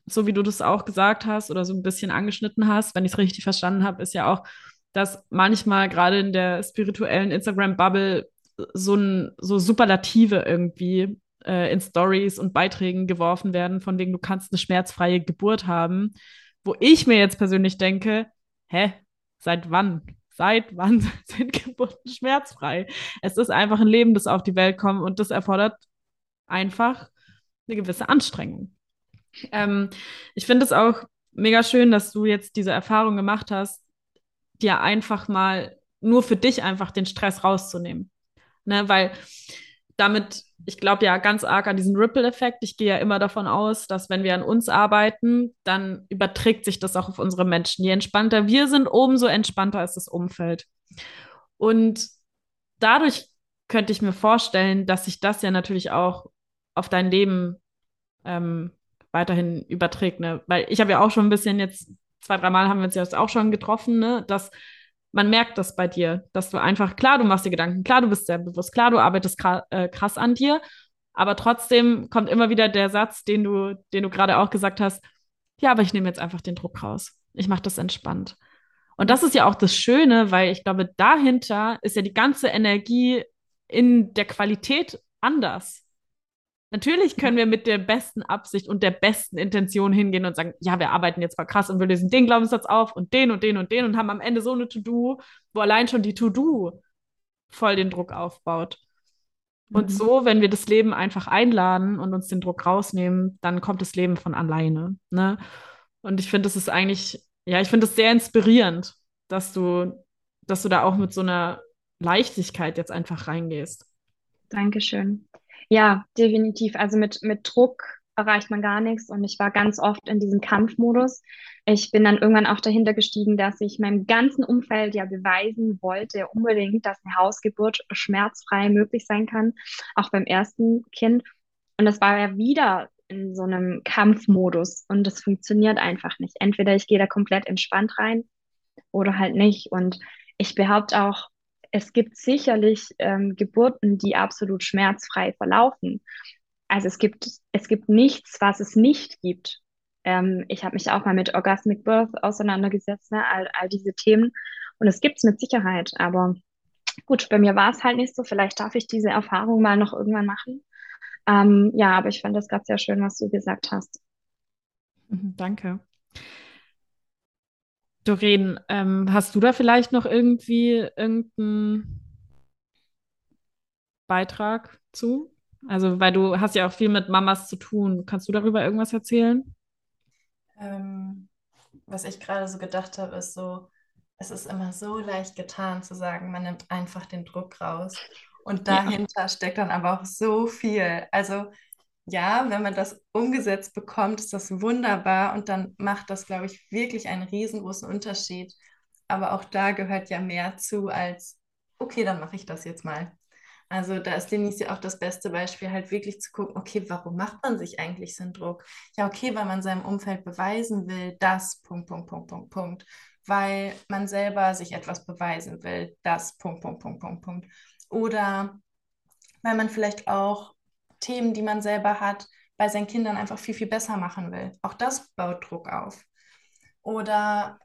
so wie du das auch gesagt hast oder so ein bisschen angeschnitten hast, wenn ich es richtig verstanden habe, ist ja auch, dass manchmal gerade in der spirituellen Instagram-Bubble so, so Superlative irgendwie äh, in Stories und Beiträgen geworfen werden, von wegen du kannst eine schmerzfreie Geburt haben, wo ich mir jetzt persönlich denke, hä, seit wann? Seit wann sind Geburten schmerzfrei? Es ist einfach ein Leben, das auf die Welt kommt und das erfordert einfach eine gewisse Anstrengung. Ähm, ich finde es auch mega schön, dass du jetzt diese Erfahrung gemacht hast, dir einfach mal nur für dich einfach den Stress rauszunehmen. Ne, weil damit, ich glaube ja ganz arg an diesen Ripple-Effekt. Ich gehe ja immer davon aus, dass wenn wir an uns arbeiten, dann überträgt sich das auch auf unsere Menschen. Je entspannter wir sind, umso entspannter ist das Umfeld. Und dadurch könnte ich mir vorstellen, dass sich das ja natürlich auch auf dein Leben ähm, weiterhin überträgt, ne? Weil ich habe ja auch schon ein bisschen jetzt, zwei, dreimal haben wir uns jetzt auch schon getroffen, ne? Dass man merkt das bei dir, dass du einfach, klar, du machst dir Gedanken, klar, du bist sehr bewusst, klar, du arbeitest äh, krass an dir, aber trotzdem kommt immer wieder der Satz, den du, den du gerade auch gesagt hast, ja, aber ich nehme jetzt einfach den Druck raus. Ich mache das entspannt. Und das ist ja auch das Schöne, weil ich glaube, dahinter ist ja die ganze Energie in der Qualität anders. Natürlich können wir mit der besten Absicht und der besten Intention hingehen und sagen, ja, wir arbeiten jetzt mal krass und wir lösen den Glaubenssatz auf und den und den und den und haben am Ende so eine To-Do, wo allein schon die To-Do voll den Druck aufbaut. Und mhm. so, wenn wir das Leben einfach einladen und uns den Druck rausnehmen, dann kommt das Leben von alleine. Ne? Und ich finde, das ist eigentlich, ja, ich finde es sehr inspirierend, dass du, dass du da auch mit so einer Leichtigkeit jetzt einfach reingehst. Dankeschön. Ja, definitiv. Also mit, mit Druck erreicht man gar nichts und ich war ganz oft in diesem Kampfmodus. Ich bin dann irgendwann auch dahinter gestiegen, dass ich meinem ganzen Umfeld ja beweisen wollte, unbedingt, dass eine Hausgeburt schmerzfrei möglich sein kann, auch beim ersten Kind. Und das war ja wieder in so einem Kampfmodus und das funktioniert einfach nicht. Entweder ich gehe da komplett entspannt rein oder halt nicht. Und ich behaupte auch, es gibt sicherlich ähm, Geburten, die absolut schmerzfrei verlaufen. Also es gibt, es gibt nichts, was es nicht gibt. Ähm, ich habe mich auch mal mit Orgasmic Birth auseinandergesetzt, ne, all, all diese Themen. Und es gibt es mit Sicherheit. Aber gut, bei mir war es halt nicht so. Vielleicht darf ich diese Erfahrung mal noch irgendwann machen. Ähm, ja, aber ich fand das gerade sehr schön, was du gesagt hast. Mhm, danke. Doreen, ähm, hast du da vielleicht noch irgendwie irgendeinen Beitrag zu? Also, weil du hast ja auch viel mit Mamas zu tun. Kannst du darüber irgendwas erzählen? Ähm, was ich gerade so gedacht habe, ist so, es ist immer so leicht getan zu sagen, man nimmt einfach den Druck raus. Und dahinter ja. steckt dann aber auch so viel. Also ja, wenn man das umgesetzt bekommt, ist das wunderbar und dann macht das, glaube ich, wirklich einen riesengroßen Unterschied. Aber auch da gehört ja mehr zu als, okay, dann mache ich das jetzt mal. Also da ist Denise ja auch das beste Beispiel, halt wirklich zu gucken, okay, warum macht man sich eigentlich so einen Druck? Ja, okay, weil man seinem Umfeld beweisen will, dass, Punkt, Punkt, Punkt, Punkt, Punkt. Weil man selber sich etwas beweisen will, das, Punkt, Punkt, Punkt, Punkt, Punkt. Oder weil man vielleicht auch Themen, die man selber hat, bei seinen Kindern einfach viel, viel besser machen will. Auch das baut Druck auf. Oder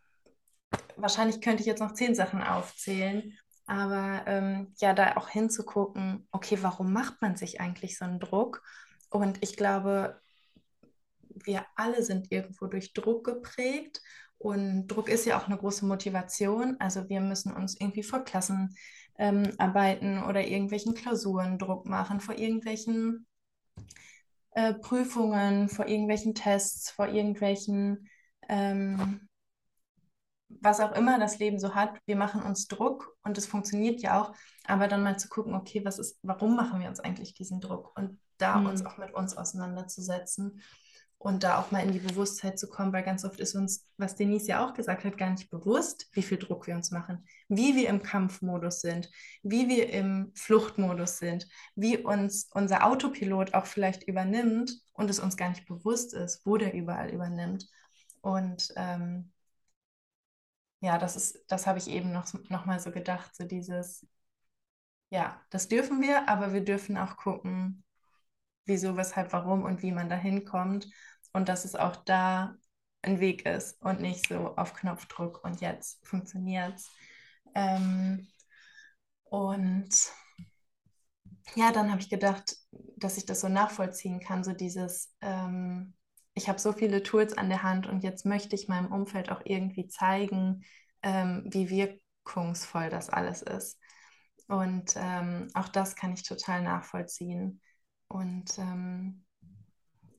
wahrscheinlich könnte ich jetzt noch zehn Sachen aufzählen, aber ähm, ja, da auch hinzugucken, okay, warum macht man sich eigentlich so einen Druck? Und ich glaube, wir alle sind irgendwo durch Druck geprägt. Und Druck ist ja auch eine große Motivation. Also wir müssen uns irgendwie vor Klassen ähm, arbeiten oder irgendwelchen Klausuren Druck machen, vor irgendwelchen äh, Prüfungen, vor irgendwelchen Tests, vor irgendwelchen, ähm, was auch immer das Leben so hat. Wir machen uns Druck und es funktioniert ja auch, aber dann mal zu gucken, okay, was ist, warum machen wir uns eigentlich diesen Druck und da mhm. uns auch mit uns auseinanderzusetzen und da auch mal in die Bewusstheit zu kommen, weil ganz oft ist uns, was Denise ja auch gesagt hat, gar nicht bewusst, wie viel Druck wir uns machen, wie wir im Kampfmodus sind, wie wir im Fluchtmodus sind, wie uns unser Autopilot auch vielleicht übernimmt und es uns gar nicht bewusst ist, wo der überall übernimmt. Und ähm, ja, das ist, das habe ich eben noch, noch mal so gedacht, so dieses, ja, das dürfen wir, aber wir dürfen auch gucken, wieso, weshalb, warum und wie man da hinkommt und dass es auch da ein Weg ist und nicht so auf Knopfdruck und jetzt funktioniert es. Ähm, und ja, dann habe ich gedacht, dass ich das so nachvollziehen kann, so dieses, ähm, ich habe so viele Tools an der Hand und jetzt möchte ich meinem Umfeld auch irgendwie zeigen, ähm, wie wirkungsvoll das alles ist. Und ähm, auch das kann ich total nachvollziehen. Und ähm,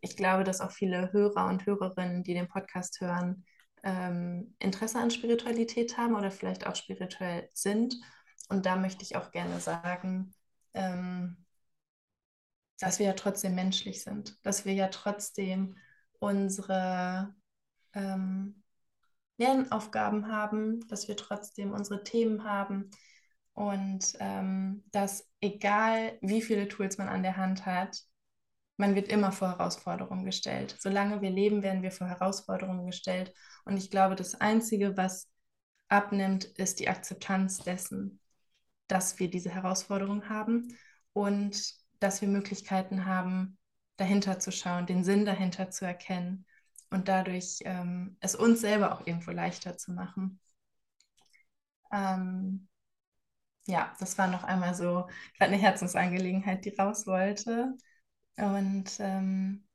ich glaube, dass auch viele Hörer und Hörerinnen, die den Podcast hören, ähm, Interesse an Spiritualität haben oder vielleicht auch spirituell sind. Und da möchte ich auch gerne sagen, ähm, dass wir ja trotzdem menschlich sind, dass wir ja trotzdem unsere ähm, Lernaufgaben haben, dass wir trotzdem unsere Themen haben und ähm, dass egal wie viele Tools man an der Hand hat, man wird immer vor Herausforderungen gestellt. Solange wir leben, werden wir vor Herausforderungen gestellt. Und ich glaube, das Einzige, was abnimmt, ist die Akzeptanz dessen, dass wir diese Herausforderung haben und dass wir Möglichkeiten haben, dahinter zu schauen, den Sinn dahinter zu erkennen und dadurch ähm, es uns selber auch irgendwo leichter zu machen. Ähm, ja, das war noch einmal so eine Herzensangelegenheit, die raus wollte. Und ähm,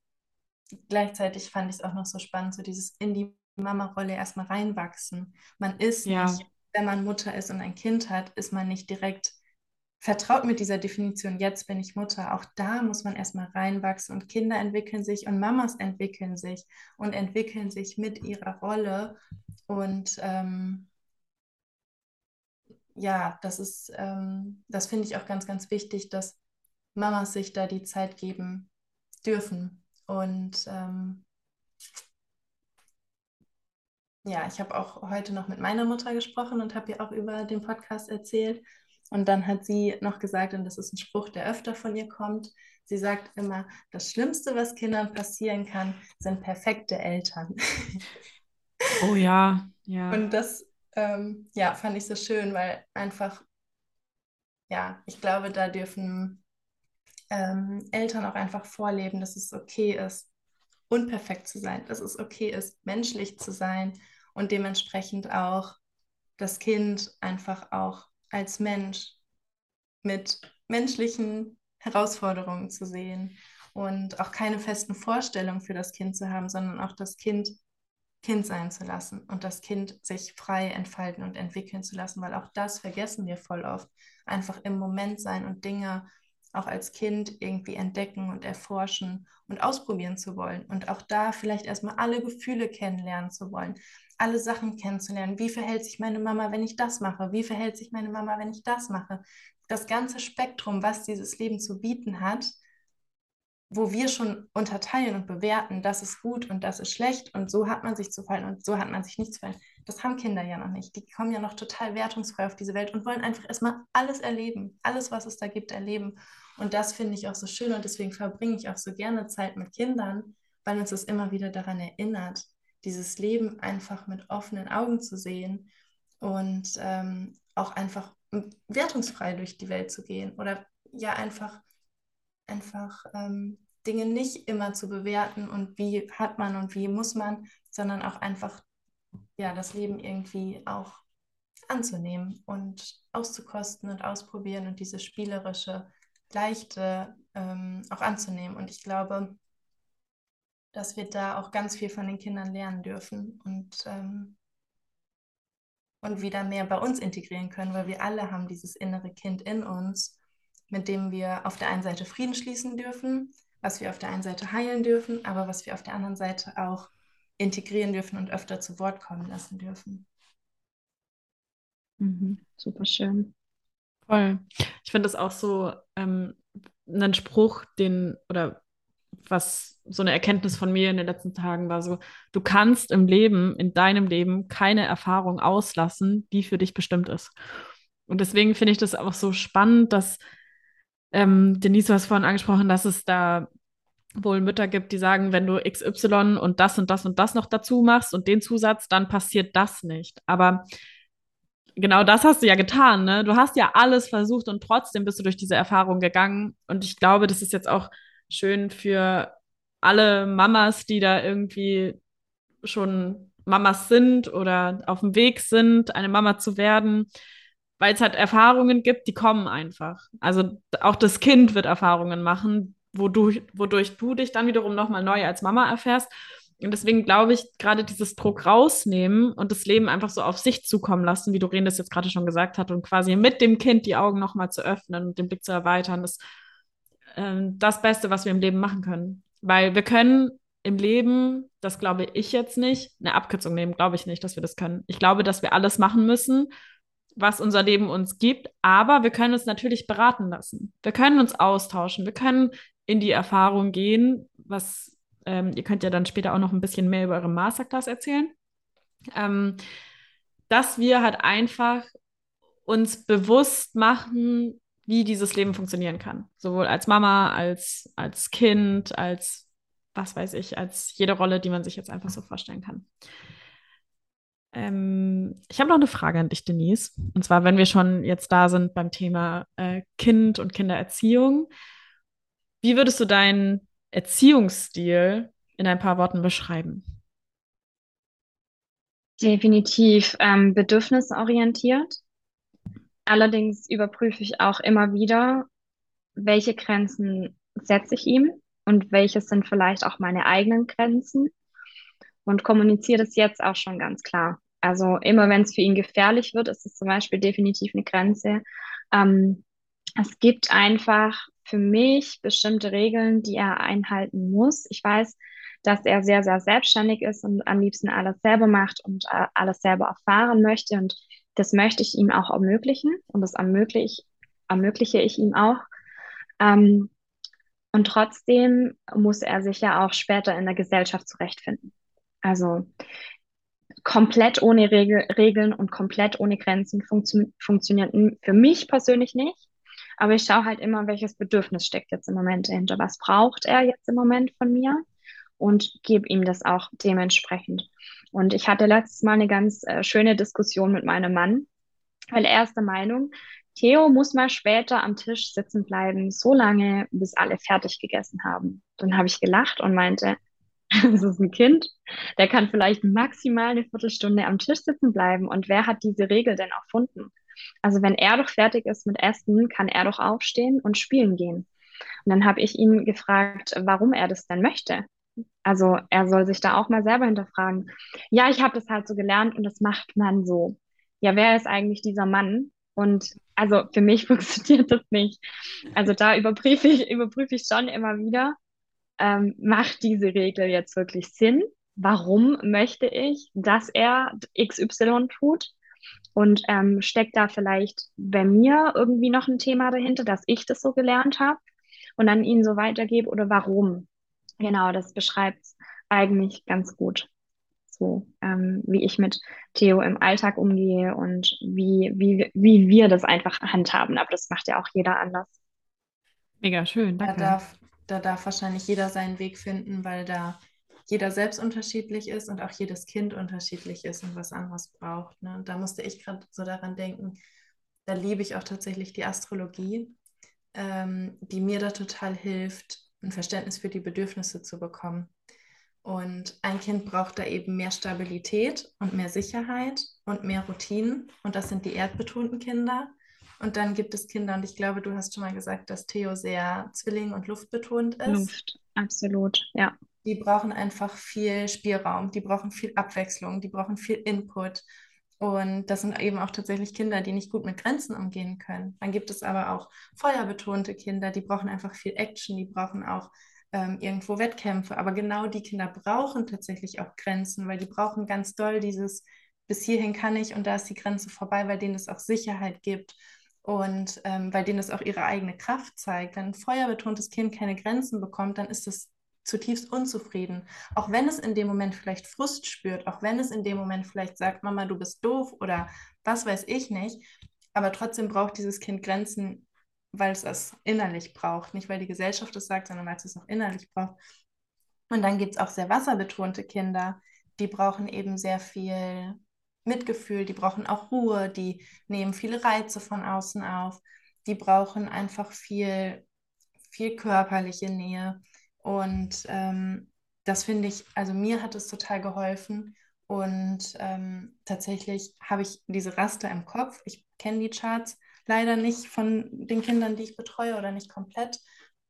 gleichzeitig fand ich es auch noch so spannend, so dieses in die Mama-Rolle erstmal reinwachsen. Man ist ja. nicht, wenn man Mutter ist und ein Kind hat, ist man nicht direkt vertraut mit dieser Definition, jetzt bin ich Mutter. Auch da muss man erstmal reinwachsen und Kinder entwickeln sich und Mamas entwickeln sich und entwickeln sich mit ihrer Rolle. Und ähm, ja, das ist, ähm, das finde ich auch ganz, ganz wichtig, dass Mamas sich da die Zeit geben dürfen. Und ähm, ja, ich habe auch heute noch mit meiner Mutter gesprochen und habe ihr auch über den Podcast erzählt. Und dann hat sie noch gesagt, und das ist ein Spruch, der öfter von ihr kommt, sie sagt immer, das Schlimmste, was Kindern passieren kann, sind perfekte Eltern. Oh ja, ja. Und das ähm, ja, fand ich so schön, weil einfach, ja, ich glaube, da dürfen ähm, Eltern auch einfach vorleben, dass es okay ist, unperfekt zu sein, dass es okay ist, menschlich zu sein und dementsprechend auch das Kind einfach auch als Mensch mit menschlichen Herausforderungen zu sehen und auch keine festen Vorstellungen für das Kind zu haben, sondern auch das Kind Kind sein zu lassen und das Kind sich frei entfalten und entwickeln zu lassen, weil auch das vergessen wir voll oft. Einfach im Moment sein und Dinge auch als Kind irgendwie entdecken und erforschen und ausprobieren zu wollen. Und auch da vielleicht erstmal alle Gefühle kennenlernen zu wollen, alle Sachen kennenzulernen. Wie verhält sich meine Mama, wenn ich das mache? Wie verhält sich meine Mama, wenn ich das mache? Das ganze Spektrum, was dieses Leben zu bieten hat, wo wir schon unterteilen und bewerten, das ist gut und das ist schlecht und so hat man sich zu fallen und so hat man sich nicht zu fallen. Das haben Kinder ja noch nicht. Die kommen ja noch total wertungsfrei auf diese Welt und wollen einfach erstmal alles erleben, alles, was es da gibt, erleben. Und das finde ich auch so schön und deswegen verbringe ich auch so gerne Zeit mit Kindern, weil uns das immer wieder daran erinnert, dieses Leben einfach mit offenen Augen zu sehen und ähm, auch einfach wertungsfrei durch die Welt zu gehen oder ja einfach einfach ähm, Dinge nicht immer zu bewerten und wie hat man und wie muss man, sondern auch einfach ja, das Leben irgendwie auch anzunehmen und auszukosten und ausprobieren und diese spielerische, leichte ähm, auch anzunehmen. Und ich glaube, dass wir da auch ganz viel von den Kindern lernen dürfen und, ähm, und wieder mehr bei uns integrieren können, weil wir alle haben dieses innere Kind in uns mit dem wir auf der einen Seite Frieden schließen dürfen, was wir auf der einen Seite heilen dürfen, aber was wir auf der anderen Seite auch integrieren dürfen und öfter zu Wort kommen lassen dürfen. Mhm, super schön. Voll. Ich finde das auch so ähm, ein Spruch, den oder was so eine Erkenntnis von mir in den letzten Tagen war so, du kannst im Leben, in deinem Leben keine Erfahrung auslassen, die für dich bestimmt ist. Und deswegen finde ich das auch so spannend, dass ähm, Denise, du hast vorhin angesprochen, dass es da wohl Mütter gibt, die sagen, wenn du XY und das und das und das noch dazu machst und den Zusatz, dann passiert das nicht. Aber genau das hast du ja getan, ne? Du hast ja alles versucht und trotzdem bist du durch diese Erfahrung gegangen. Und ich glaube, das ist jetzt auch schön für alle Mamas, die da irgendwie schon Mamas sind oder auf dem Weg sind, eine Mama zu werden weil es halt Erfahrungen gibt, die kommen einfach. Also auch das Kind wird Erfahrungen machen, wodurch, wodurch du dich dann wiederum nochmal neu als Mama erfährst. Und deswegen glaube ich, gerade dieses Druck rausnehmen und das Leben einfach so auf sich zukommen lassen, wie Doreen das jetzt gerade schon gesagt hat, und quasi mit dem Kind die Augen nochmal zu öffnen und den Blick zu erweitern, ist äh, das Beste, was wir im Leben machen können. Weil wir können im Leben, das glaube ich jetzt nicht, eine Abkürzung nehmen, glaube ich nicht, dass wir das können. Ich glaube, dass wir alles machen müssen, was unser Leben uns gibt, aber wir können uns natürlich beraten lassen. Wir können uns austauschen, wir können in die Erfahrung gehen, was ähm, ihr könnt ja dann später auch noch ein bisschen mehr über eure Masterclass erzählen, ähm, dass wir halt einfach uns bewusst machen, wie dieses Leben funktionieren kann. Sowohl als Mama, als, als Kind, als was weiß ich, als jede Rolle, die man sich jetzt einfach so vorstellen kann. Ähm, ich habe noch eine Frage an dich, Denise. Und zwar, wenn wir schon jetzt da sind beim Thema äh, Kind und Kindererziehung, wie würdest du deinen Erziehungsstil in ein paar Worten beschreiben? Definitiv ähm, bedürfnisorientiert. Allerdings überprüfe ich auch immer wieder, welche Grenzen setze ich ihm und welche sind vielleicht auch meine eigenen Grenzen und kommuniziere das jetzt auch schon ganz klar. Also immer wenn es für ihn gefährlich wird, ist es zum Beispiel definitiv eine Grenze. Ähm, es gibt einfach für mich bestimmte Regeln, die er einhalten muss. Ich weiß, dass er sehr, sehr selbstständig ist und am liebsten alles selber macht und äh, alles selber erfahren möchte. Und das möchte ich ihm auch ermöglichen und das ermögliche, ermögliche ich ihm auch. Ähm, und trotzdem muss er sich ja auch später in der Gesellschaft zurechtfinden. Also komplett ohne Regel, Regeln und komplett ohne Grenzen funktio funktioniert für mich persönlich nicht. Aber ich schaue halt immer, welches Bedürfnis steckt jetzt im Moment dahinter. Was braucht er jetzt im Moment von mir? Und gebe ihm das auch dementsprechend. Und ich hatte letztes Mal eine ganz äh, schöne Diskussion mit meinem Mann, weil er ist der Meinung, Theo muss mal später am Tisch sitzen bleiben, so lange, bis alle fertig gegessen haben. Dann habe ich gelacht und meinte, das ist ein Kind, der kann vielleicht maximal eine Viertelstunde am Tisch sitzen bleiben. Und wer hat diese Regel denn erfunden? Also wenn er doch fertig ist mit Essen, kann er doch aufstehen und spielen gehen. Und dann habe ich ihn gefragt, warum er das denn möchte. Also er soll sich da auch mal selber hinterfragen. Ja, ich habe das halt so gelernt und das macht man so. Ja, wer ist eigentlich dieser Mann? Und also für mich funktioniert das nicht. Also da überprüfe ich, überprüfe ich schon immer wieder, ähm, macht diese Regel jetzt wirklich Sinn? Warum möchte ich, dass er XY tut? Und ähm, steckt da vielleicht bei mir irgendwie noch ein Thema dahinter, dass ich das so gelernt habe und dann ihn so weitergebe oder warum? Genau, das beschreibt eigentlich ganz gut. So, ähm, wie ich mit Theo im Alltag umgehe und wie, wie, wie wir das einfach handhaben. Aber das macht ja auch jeder anders. Mega schön, danke. Da darf, da darf wahrscheinlich jeder seinen Weg finden, weil da jeder selbst unterschiedlich ist und auch jedes Kind unterschiedlich ist und was anderes braucht. Ne? Und da musste ich gerade so daran denken, da liebe ich auch tatsächlich die Astrologie, ähm, die mir da total hilft, ein Verständnis für die Bedürfnisse zu bekommen. Und ein Kind braucht da eben mehr Stabilität und mehr Sicherheit und mehr Routinen. Und das sind die erdbetonten Kinder. Und dann gibt es Kinder, und ich glaube, du hast schon mal gesagt, dass Theo sehr Zwilling- und Luftbetont ist. Luft, absolut, ja. Die brauchen einfach viel Spielraum, die brauchen viel Abwechslung, die brauchen viel Input. Und das sind eben auch tatsächlich Kinder, die nicht gut mit Grenzen umgehen können. Dann gibt es aber auch feuerbetonte Kinder, die brauchen einfach viel Action, die brauchen auch ähm, irgendwo Wettkämpfe. Aber genau die Kinder brauchen tatsächlich auch Grenzen, weil die brauchen ganz doll dieses, bis hierhin kann ich und da ist die Grenze vorbei, weil denen es auch Sicherheit gibt und ähm, bei denen es auch ihre eigene Kraft zeigt. Wenn ein feuerbetontes Kind keine Grenzen bekommt, dann ist es zutiefst unzufrieden. Auch wenn es in dem Moment vielleicht Frust spürt, auch wenn es in dem Moment vielleicht sagt, Mama, du bist doof oder was weiß ich nicht. Aber trotzdem braucht dieses Kind Grenzen, weil es das innerlich braucht. Nicht, weil die Gesellschaft es sagt, sondern weil es es auch innerlich braucht. Und dann gibt es auch sehr wasserbetonte Kinder, die brauchen eben sehr viel Mitgefühl, die brauchen auch Ruhe, die nehmen viele Reize von außen auf, die brauchen einfach viel, viel körperliche Nähe. Und ähm, das finde ich, also mir hat es total geholfen. Und ähm, tatsächlich habe ich diese Raster im Kopf. Ich kenne die Charts leider nicht von den Kindern, die ich betreue oder nicht komplett.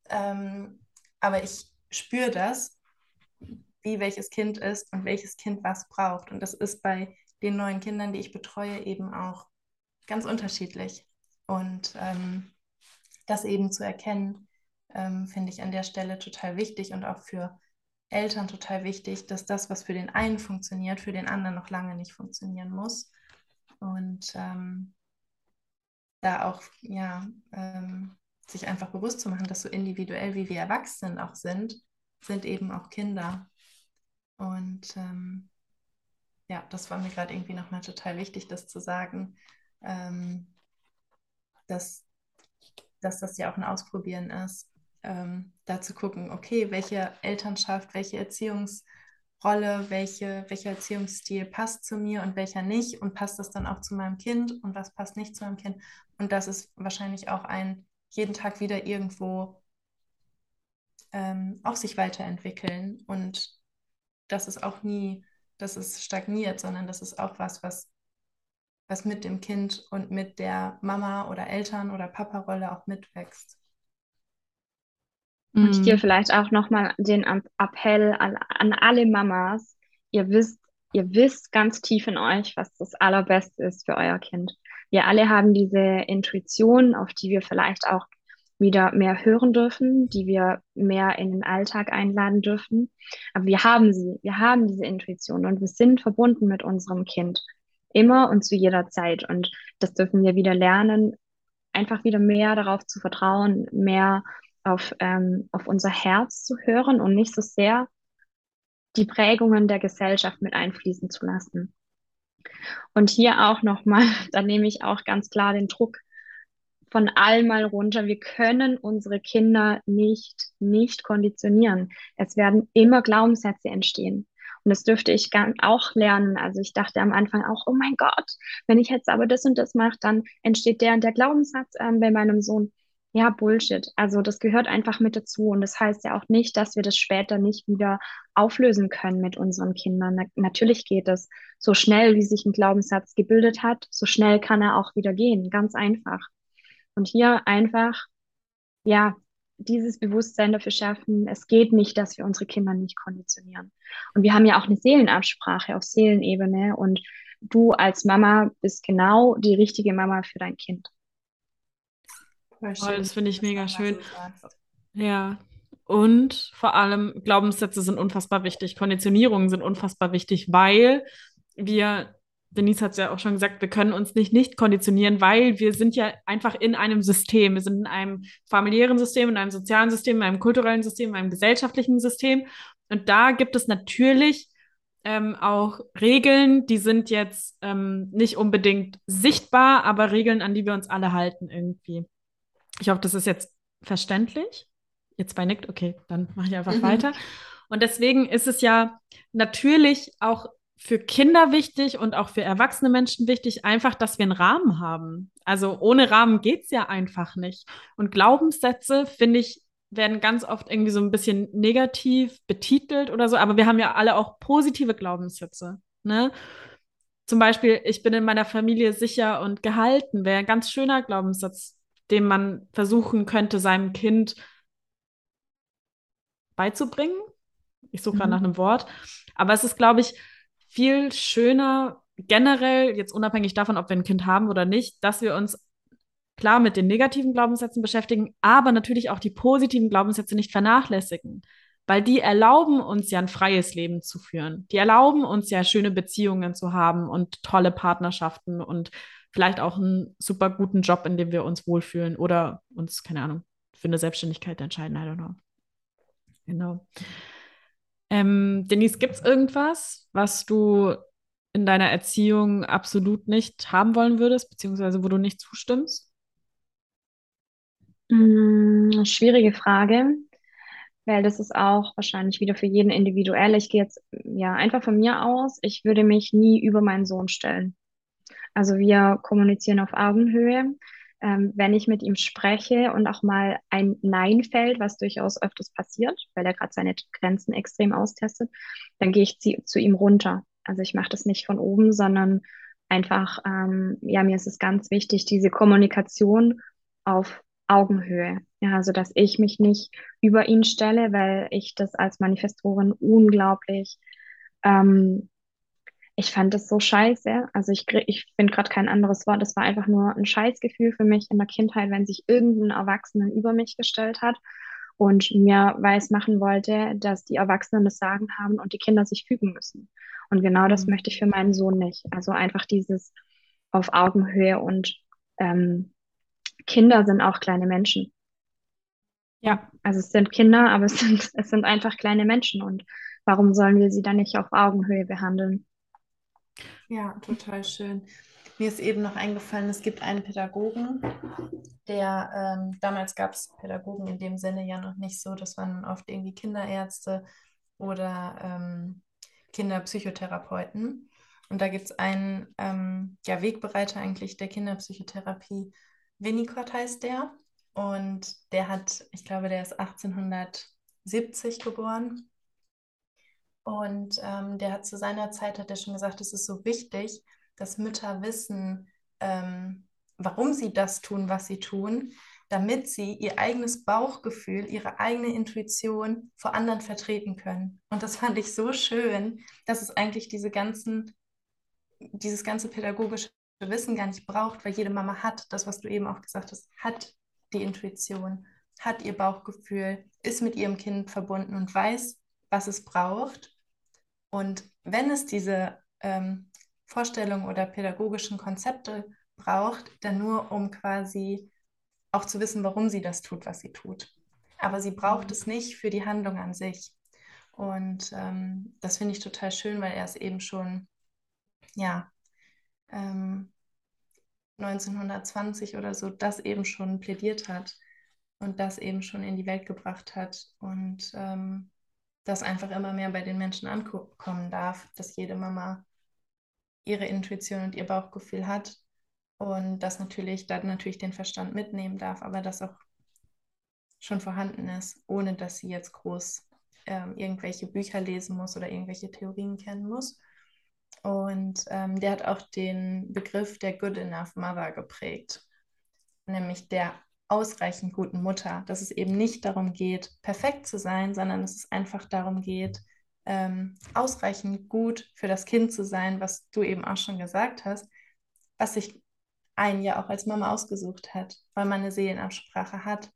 Ähm, aber ich spüre das, wie welches Kind ist und welches Kind was braucht. Und das ist bei den neuen Kindern, die ich betreue, eben auch ganz unterschiedlich. Und ähm, das eben zu erkennen, ähm, finde ich an der Stelle total wichtig und auch für Eltern total wichtig, dass das, was für den einen funktioniert, für den anderen noch lange nicht funktionieren muss. Und ähm, da auch, ja, ähm, sich einfach bewusst zu machen, dass so individuell wie wir Erwachsenen auch sind, sind eben auch Kinder. Und ähm, ja, das war mir gerade irgendwie nochmal total wichtig, das zu sagen, ähm, dass dass das ja auch ein Ausprobieren ist. Ähm, da zu gucken, okay, welche Elternschaft, welche Erziehungsrolle, welche, welcher Erziehungsstil passt zu mir und welcher nicht und passt das dann auch zu meinem Kind und was passt nicht zu meinem Kind. Und das ist wahrscheinlich auch ein jeden Tag wieder irgendwo ähm, auch sich weiterentwickeln und das ist auch nie, dass es stagniert, sondern das ist auch was, was, was mit dem Kind und mit der Mama oder Eltern- oder Papa-Rolle auch mitwächst. Und hier mhm. vielleicht auch nochmal den Appell an, an alle Mamas. Ihr wisst, ihr wisst ganz tief in euch, was das Allerbeste ist für euer Kind. Wir alle haben diese Intuition, auf die wir vielleicht auch wieder mehr hören dürfen, die wir mehr in den Alltag einladen dürfen. Aber wir haben sie, wir haben diese Intuition und wir sind verbunden mit unserem Kind. Immer und zu jeder Zeit. Und das dürfen wir wieder lernen, einfach wieder mehr darauf zu vertrauen, mehr auf, ähm, auf unser Herz zu hören und nicht so sehr die Prägungen der Gesellschaft mit einfließen zu lassen. Und hier auch nochmal, da nehme ich auch ganz klar den Druck von allem mal runter. Wir können unsere Kinder nicht, nicht konditionieren. Es werden immer Glaubenssätze entstehen. Und das dürfte ich auch lernen. Also ich dachte am Anfang auch, oh mein Gott, wenn ich jetzt aber das und das mache, dann entsteht der und der Glaubenssatz ähm, bei meinem Sohn. Ja, Bullshit. Also das gehört einfach mit dazu. Und das heißt ja auch nicht, dass wir das später nicht wieder auflösen können mit unseren Kindern. Na natürlich geht es. So schnell, wie sich ein Glaubenssatz gebildet hat, so schnell kann er auch wieder gehen. Ganz einfach. Und hier einfach, ja, dieses Bewusstsein dafür schaffen, es geht nicht, dass wir unsere Kinder nicht konditionieren. Und wir haben ja auch eine Seelenabsprache auf Seelenebene und du als Mama bist genau die richtige Mama für dein Kind. Voll das finde ich mega schön. Ja. Und vor allem Glaubenssätze sind unfassbar wichtig, Konditionierungen sind unfassbar wichtig, weil wir Denise hat es ja auch schon gesagt, wir können uns nicht nicht konditionieren, weil wir sind ja einfach in einem System. Wir sind in einem familiären System, in einem sozialen System, in einem kulturellen System, in einem gesellschaftlichen System. Und da gibt es natürlich ähm, auch Regeln, die sind jetzt ähm, nicht unbedingt sichtbar, aber Regeln, an die wir uns alle halten irgendwie. Ich hoffe, das ist jetzt verständlich. Jetzt bei nickt, okay, dann mache ich einfach mhm. weiter. Und deswegen ist es ja natürlich auch für Kinder wichtig und auch für erwachsene Menschen wichtig, einfach, dass wir einen Rahmen haben. Also ohne Rahmen geht es ja einfach nicht. Und Glaubenssätze, finde ich, werden ganz oft irgendwie so ein bisschen negativ betitelt oder so, aber wir haben ja alle auch positive Glaubenssätze. Ne? Zum Beispiel, ich bin in meiner Familie sicher und gehalten, wäre ein ganz schöner Glaubenssatz, den man versuchen könnte, seinem Kind beizubringen. Ich suche gerade mhm. nach einem Wort. Aber es ist, glaube ich, viel schöner, generell, jetzt unabhängig davon, ob wir ein Kind haben oder nicht, dass wir uns klar mit den negativen Glaubenssätzen beschäftigen, aber natürlich auch die positiven Glaubenssätze nicht vernachlässigen, weil die erlauben uns ja ein freies Leben zu führen. Die erlauben uns ja schöne Beziehungen zu haben und tolle Partnerschaften und vielleicht auch einen super guten Job, in dem wir uns wohlfühlen oder uns, keine Ahnung, für eine Selbstständigkeit entscheiden. I don't know. Genau. Ähm, Denise, gibt es irgendwas, was du in deiner Erziehung absolut nicht haben wollen würdest, beziehungsweise wo du nicht zustimmst? Hm, schwierige Frage, weil das ist auch wahrscheinlich wieder für jeden individuell. Ich gehe jetzt ja einfach von mir aus. Ich würde mich nie über meinen Sohn stellen. Also wir kommunizieren auf Augenhöhe ähm, wenn ich mit ihm spreche und auch mal ein Nein fällt, was durchaus öfters passiert, weil er gerade seine Grenzen extrem austestet, dann gehe ich zu, zu ihm runter. Also ich mache das nicht von oben, sondern einfach, ähm, ja, mir ist es ganz wichtig, diese Kommunikation auf Augenhöhe. Ja, also dass ich mich nicht über ihn stelle, weil ich das als Manifestorin unglaublich ähm, ich fand das so scheiße. Also ich, ich finde gerade kein anderes Wort. Es war einfach nur ein Scheißgefühl für mich in der Kindheit, wenn sich irgendein Erwachsener über mich gestellt hat und mir weiß machen wollte, dass die Erwachsenen das Sagen haben und die Kinder sich fügen müssen. Und genau das mhm. möchte ich für meinen Sohn nicht. Also einfach dieses auf Augenhöhe und ähm, Kinder sind auch kleine Menschen. Ja, also es sind Kinder, aber es sind, es sind einfach kleine Menschen. Und warum sollen wir sie dann nicht auf Augenhöhe behandeln? Ja, total schön. mir ist eben noch eingefallen, es gibt einen Pädagogen, der ähm, damals gab es Pädagogen in dem Sinne ja noch nicht so, das waren oft irgendwie Kinderärzte oder ähm, Kinderpsychotherapeuten. Und da gibt es einen ähm, ja, Wegbereiter eigentlich der Kinderpsychotherapie. Winnicott heißt der. Und der hat, ich glaube, der ist 1870 geboren. Und ähm, der hat zu seiner Zeit, hat er schon gesagt, es ist so wichtig, dass Mütter wissen, ähm, warum sie das tun, was sie tun, damit sie ihr eigenes Bauchgefühl, ihre eigene Intuition vor anderen vertreten können. Und das fand ich so schön, dass es eigentlich diese ganzen, dieses ganze pädagogische Wissen gar nicht braucht, weil jede Mama hat, das, was du eben auch gesagt hast, hat die Intuition, hat ihr Bauchgefühl, ist mit ihrem Kind verbunden und weiß, was es braucht. Und wenn es diese ähm, Vorstellungen oder pädagogischen Konzepte braucht, dann nur um quasi auch zu wissen, warum sie das tut, was sie tut. Aber sie braucht mhm. es nicht für die Handlung an sich. Und ähm, das finde ich total schön, weil er es eben schon, ja, ähm, 1920 oder so das eben schon plädiert hat und das eben schon in die Welt gebracht hat und ähm, das einfach immer mehr bei den Menschen ankommen darf, dass jede Mama ihre Intuition und ihr Bauchgefühl hat und das natürlich dann natürlich den Verstand mitnehmen darf, aber das auch schon vorhanden ist, ohne dass sie jetzt groß ähm, irgendwelche Bücher lesen muss oder irgendwelche Theorien kennen muss. Und ähm, der hat auch den Begriff der Good Enough Mother geprägt, nämlich der ausreichend guten Mutter, dass es eben nicht darum geht, perfekt zu sein, sondern dass es einfach darum geht, ähm, ausreichend gut für das Kind zu sein, was du eben auch schon gesagt hast, was sich ein ja auch als Mama ausgesucht hat, weil man eine Seelenabsprache hat.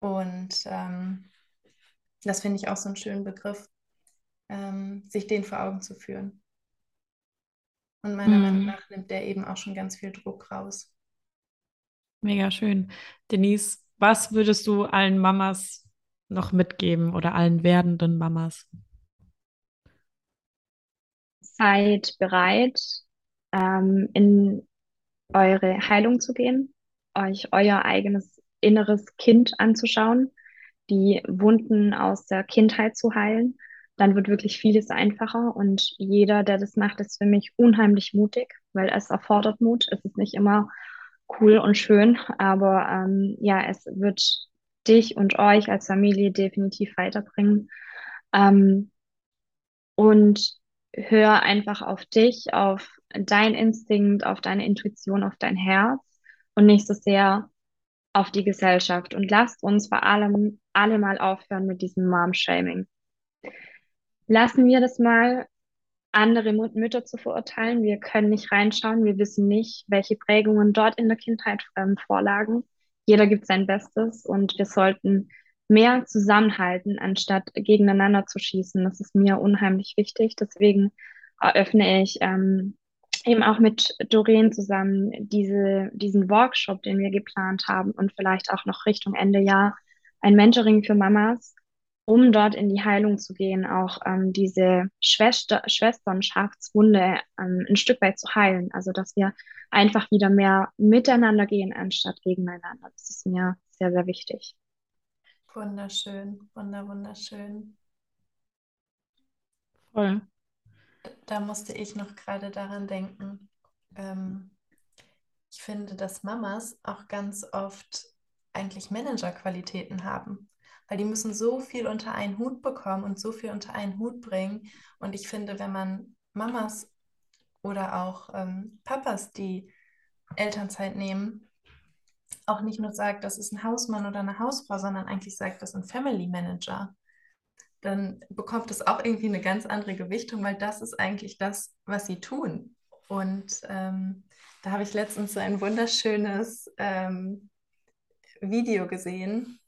Und ähm, das finde ich auch so einen schönen Begriff, ähm, sich den vor Augen zu führen. Und meiner mhm. Meinung nach nimmt der eben auch schon ganz viel Druck raus. Mega schön. Denise, was würdest du allen Mamas noch mitgeben oder allen werdenden Mamas? seid bereit, ähm, in eure Heilung zu gehen, euch euer eigenes inneres Kind anzuschauen, die Wunden aus der Kindheit zu heilen, dann wird wirklich vieles einfacher und jeder, der das macht, ist für mich unheimlich mutig, weil es erfordert Mut. Es ist nicht immer cool und schön, aber ähm, ja, es wird dich und euch als Familie definitiv weiterbringen. Ähm, und hör einfach auf dich, auf dein Instinkt, auf deine Intuition, auf dein Herz und nicht so sehr auf die Gesellschaft. Und lasst uns vor allem alle mal aufhören mit diesem Mom-Shaming. Lassen wir das mal, andere Mütter zu verurteilen. Wir können nicht reinschauen. Wir wissen nicht, welche Prägungen dort in der Kindheit ähm, vorlagen. Jeder gibt sein Bestes und wir sollten mehr zusammenhalten, anstatt gegeneinander zu schießen. Das ist mir unheimlich wichtig. Deswegen eröffne ich ähm, eben auch mit Doreen zusammen diese, diesen Workshop, den wir geplant haben und vielleicht auch noch Richtung Ende Jahr ein Mentoring für Mamas, um dort in die Heilung zu gehen, auch ähm, diese Schwester Schwesternschaftswunde ähm, ein Stück weit zu heilen. Also dass wir einfach wieder mehr miteinander gehen, anstatt gegeneinander. Das ist mir sehr, sehr wichtig. Wunderschön, wunder, wunderschön. Voll. Da musste ich noch gerade daran denken. Ähm, ich finde, dass Mamas auch ganz oft eigentlich Managerqualitäten haben, weil die müssen so viel unter einen Hut bekommen und so viel unter einen Hut bringen. Und ich finde, wenn man Mamas oder auch ähm, Papas, die Elternzeit nehmen, auch nicht nur sagt, das ist ein Hausmann oder eine Hausfrau, sondern eigentlich sagt, das ist ein Family Manager, dann bekommt es auch irgendwie eine ganz andere Gewichtung, weil das ist eigentlich das, was sie tun. Und ähm, da habe ich letztens so ein wunderschönes ähm, Video gesehen.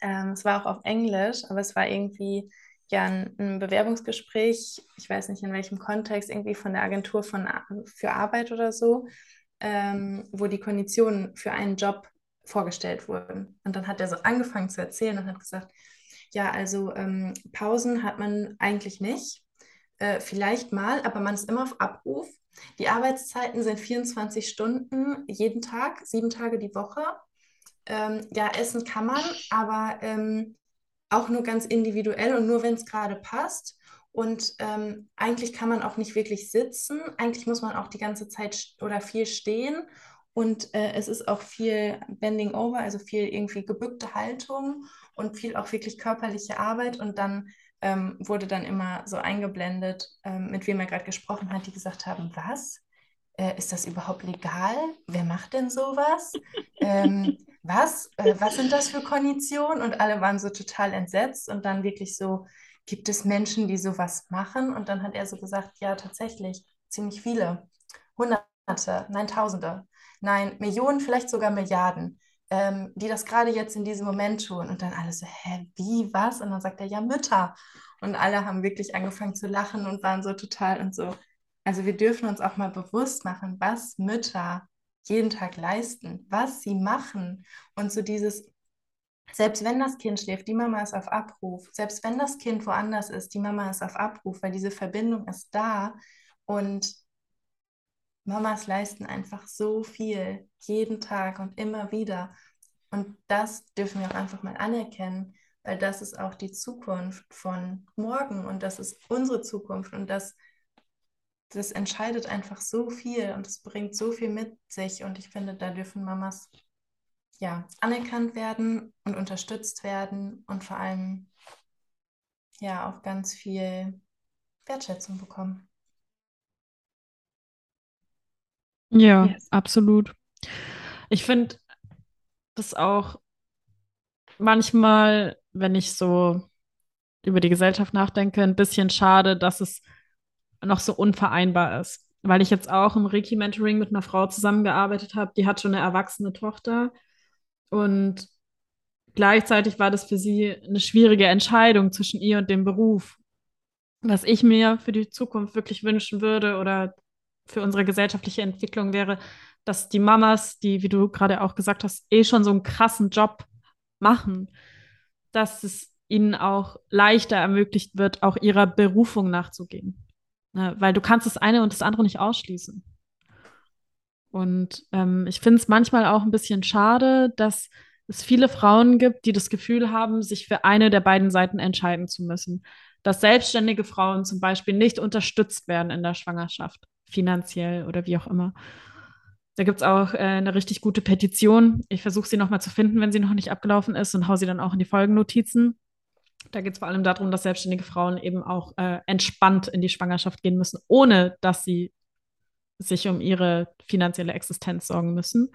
Ähm, es war auch auf Englisch, aber es war irgendwie ja ein, ein, Bewerbungsgespräch, ich weiß nicht in welchem Kontext, irgendwie von der Agentur von, für Arbeit oder so ähm, wo die Konditionen für einen Job vorgestellt wurden. Und dann hat er so angefangen zu erzählen und hat gesagt, ja, also ähm, Pausen hat man eigentlich nicht. äh, vielleicht mal, aber man ist immer auf Abruf. Die Arbeitszeiten sind 24 Stunden jeden Tag, sieben Tage die Woche. Ähm, ja, essen kann man, aber ähm, auch nur ganz individuell und nur, wenn es gerade passt. Und ähm, eigentlich kann man auch nicht wirklich sitzen. Eigentlich muss man auch die ganze Zeit oder viel stehen. Und äh, es ist auch viel Bending Over, also viel irgendwie gebückte Haltung und viel auch wirklich körperliche Arbeit. Und dann ähm, wurde dann immer so eingeblendet, ähm, mit wem er gerade gesprochen hat, die gesagt haben, was? Äh, ist das überhaupt legal? Wer macht denn sowas? ähm, was? Äh, was sind das für Konditionen? Und alle waren so total entsetzt und dann wirklich so, gibt es Menschen, die sowas machen? Und dann hat er so gesagt, ja, tatsächlich, ziemlich viele. Hunderte, nein, Tausende, nein, Millionen, vielleicht sogar Milliarden ähm, die das gerade jetzt in diesem Moment tun. Und dann alle so, hä, wie, was? Und dann sagt er, ja, Mütter. Und alle haben wirklich angefangen zu lachen und waren so total und so. Also wir dürfen uns auch mal bewusst machen, was Mütter jeden Tag leisten, was sie machen. Und so dieses, selbst wenn das Kind schläft, die Mama ist auf Abruf. Selbst wenn das Kind woanders ist, die Mama ist auf Abruf, weil diese Verbindung ist da. Und Mamas leisten einfach so viel, jeden Tag und immer wieder. Und das dürfen wir auch einfach mal anerkennen, weil das ist auch die Zukunft von morgen und das ist unsere Zukunft und das, das entscheidet einfach so viel und es bringt so viel mit sich. Und ich finde, da dürfen Mamas ja anerkannt werden und unterstützt werden und vor allem ja auch ganz viel Wertschätzung bekommen. Ja, yes. absolut. Ich finde das auch manchmal, wenn ich so über die Gesellschaft nachdenke, ein bisschen schade, dass es noch so unvereinbar ist. Weil ich jetzt auch im Reiki-Mentoring mit einer Frau zusammengearbeitet habe, die hat schon eine erwachsene Tochter. Und gleichzeitig war das für sie eine schwierige Entscheidung zwischen ihr und dem Beruf. Was ich mir für die Zukunft wirklich wünschen würde oder für unsere gesellschaftliche Entwicklung wäre, dass die Mamas, die, wie du gerade auch gesagt hast, eh schon so einen krassen Job machen, dass es ihnen auch leichter ermöglicht wird, auch ihrer Berufung nachzugehen. Ne? Weil du kannst das eine und das andere nicht ausschließen. Und ähm, ich finde es manchmal auch ein bisschen schade, dass es viele Frauen gibt, die das Gefühl haben, sich für eine der beiden Seiten entscheiden zu müssen. Dass selbstständige Frauen zum Beispiel nicht unterstützt werden in der Schwangerschaft finanziell oder wie auch immer. Da gibt es auch äh, eine richtig gute Petition. Ich versuche sie nochmal zu finden, wenn sie noch nicht abgelaufen ist und hau sie dann auch in die Folgennotizen. Da geht es vor allem darum, dass selbstständige Frauen eben auch äh, entspannt in die Schwangerschaft gehen müssen, ohne dass sie sich um ihre finanzielle Existenz sorgen müssen.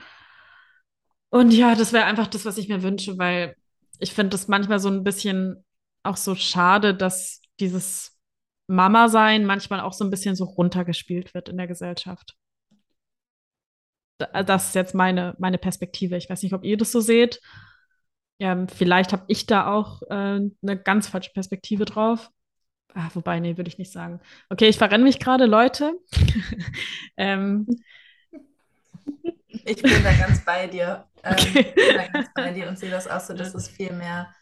Und ja, das wäre einfach das, was ich mir wünsche, weil ich finde das manchmal so ein bisschen auch so schade, dass dieses Mama sein manchmal auch so ein bisschen so runtergespielt wird in der Gesellschaft. Das ist jetzt meine, meine Perspektive. Ich weiß nicht, ob ihr das so seht. Ja, vielleicht habe ich da auch äh, eine ganz falsche Perspektive drauf. Ah, wobei, nee, würde ich nicht sagen. Okay, ich verrenne mich gerade, Leute. ähm, ich bin da ganz bei dir. Ähm, okay. Ich bin da ganz bei dir und sehe das auch so, dass es viel mehr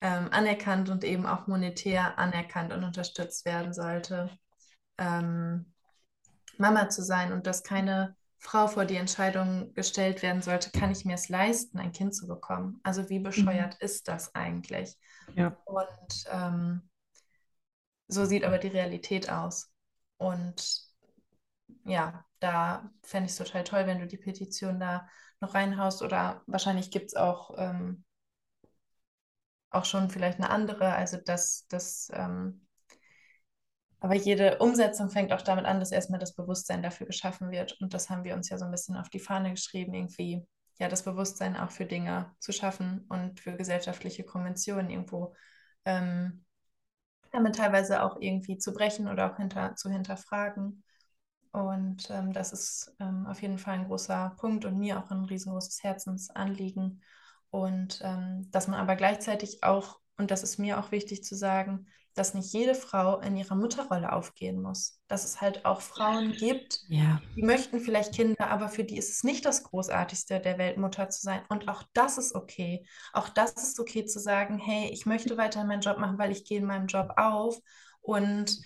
ähm, anerkannt und eben auch monetär anerkannt und unterstützt werden sollte, ähm, Mama zu sein und dass keine Frau vor die Entscheidung gestellt werden sollte, kann ich mir es leisten, ein Kind zu bekommen? Also wie bescheuert mhm. ist das eigentlich? Ja. Und ähm, so sieht aber die Realität aus. Und ja, da fände ich es total toll, wenn du die Petition da noch reinhaust oder wahrscheinlich gibt es auch ähm, auch schon vielleicht eine andere. Also dass das, ähm, aber jede Umsetzung fängt auch damit an, dass erstmal das Bewusstsein dafür geschaffen wird. Und das haben wir uns ja so ein bisschen auf die Fahne geschrieben, irgendwie ja das Bewusstsein auch für Dinge zu schaffen und für gesellschaftliche Konventionen irgendwo ähm, damit teilweise auch irgendwie zu brechen oder auch hinter, zu hinterfragen. Und ähm, das ist ähm, auf jeden Fall ein großer Punkt und mir auch ein riesengroßes Herzensanliegen. Und ähm, dass man aber gleichzeitig auch, und das ist mir auch wichtig zu sagen, dass nicht jede Frau in ihrer Mutterrolle aufgehen muss. Dass es halt auch Frauen gibt, ja. die möchten vielleicht Kinder, aber für die ist es nicht das Großartigste der Welt, Mutter zu sein. Und auch das ist okay. Auch das ist okay zu sagen, hey, ich möchte weiter meinen Job machen, weil ich gehe in meinem Job auf und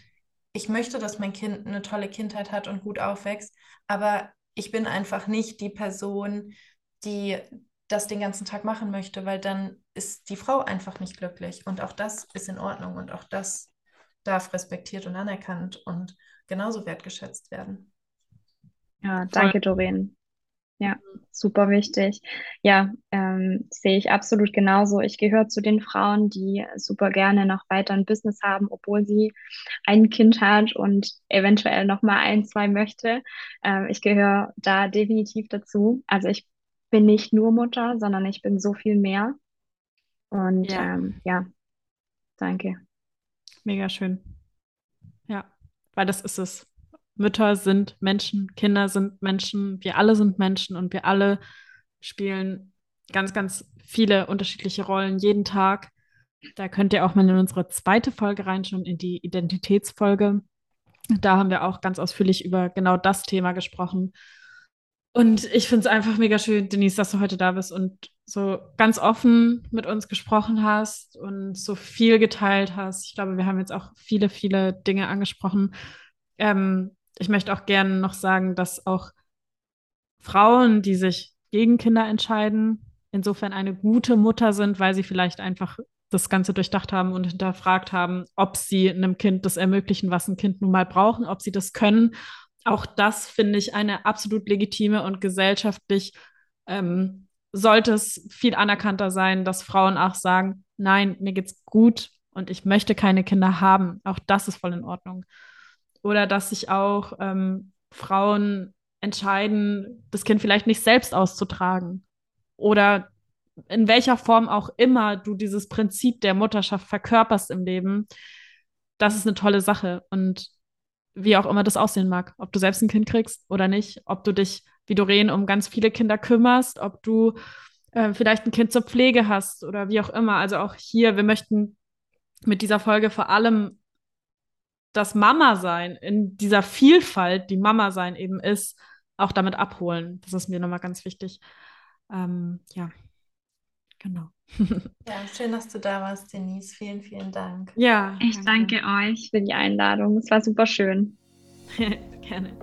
ich möchte, dass mein Kind eine tolle Kindheit hat und gut aufwächst, aber ich bin einfach nicht die Person, die das den ganzen Tag machen möchte, weil dann ist die Frau einfach nicht glücklich. Und auch das ist in Ordnung und auch das darf respektiert und anerkannt und genauso wertgeschätzt werden. Ja, danke, Doreen. Ja, super wichtig. Ja, ähm, sehe ich absolut genauso. Ich gehöre zu den Frauen, die super gerne noch weiter ein Business haben, obwohl sie ein Kind hat und eventuell noch mal ein, zwei möchte. Ähm, ich gehöre da definitiv dazu. Also ich bin nicht nur Mutter, sondern ich bin so viel mehr. Und Ja. ähm, ja, danke. Mega schön. Ja, weil das ist es. Mütter sind Menschen, Kinder sind Menschen, wir alle sind Menschen und wir alle spielen ganz, ganz viele unterschiedliche Rollen jeden Tag. Da könnt ihr auch mal in unsere zweite Folge reinschauen, in die Identitätsfolge. Da haben wir auch ganz ausführlich über genau das Thema gesprochen. Und ich finde es einfach mega schön, Denise, dass du heute da bist und so ganz offen mit uns gesprochen hast und so viel geteilt hast. Ich glaube, wir haben jetzt auch viele, viele Dinge angesprochen. Ähm, ich möchte auch gerne noch sagen, dass auch Frauen, die sich gegen Kinder entscheiden, insofern eine gute Mutter sind, weil sie vielleicht einfach das Ganze durchdacht haben und hinterfragt haben, ob sie einem Kind das ermöglichen, was ein Kind nun mal braucht, ob sie das können. Auch das finde ich eine absolut legitime und gesellschaftlich ähm, sollte es viel anerkannter sein, dass Frauen auch sagen, nein, mir geht's gut und ich möchte keine Kinder haben. Auch das ist voll in Ordnung. Oder dass sich auch ähm, Frauen entscheiden, das Kind vielleicht nicht selbst auszutragen. Oder in welcher Form auch immer du dieses Prinzip der Mutterschaft verkörperst im Leben, das ist eine tolle Sache. Und wie auch immer das aussehen mag, ob du selbst ein Kind kriegst oder nicht, ob du dich, wie Doreen, um ganz viele Kinder kümmerst, ob du äh, vielleicht ein Kind zur Pflege hast oder wie auch immer. Also auch hier, wir möchten mit dieser Folge vor allem das Mama sein in dieser Vielfalt, die Mama sein eben ist, auch damit abholen. Das ist mir nochmal ganz wichtig. Ähm, ja, genau. Ja, schön, dass du da warst, Denise. Vielen, vielen Dank. Ja, Ich danke euch für die Einladung. Es war super schön. Gerne.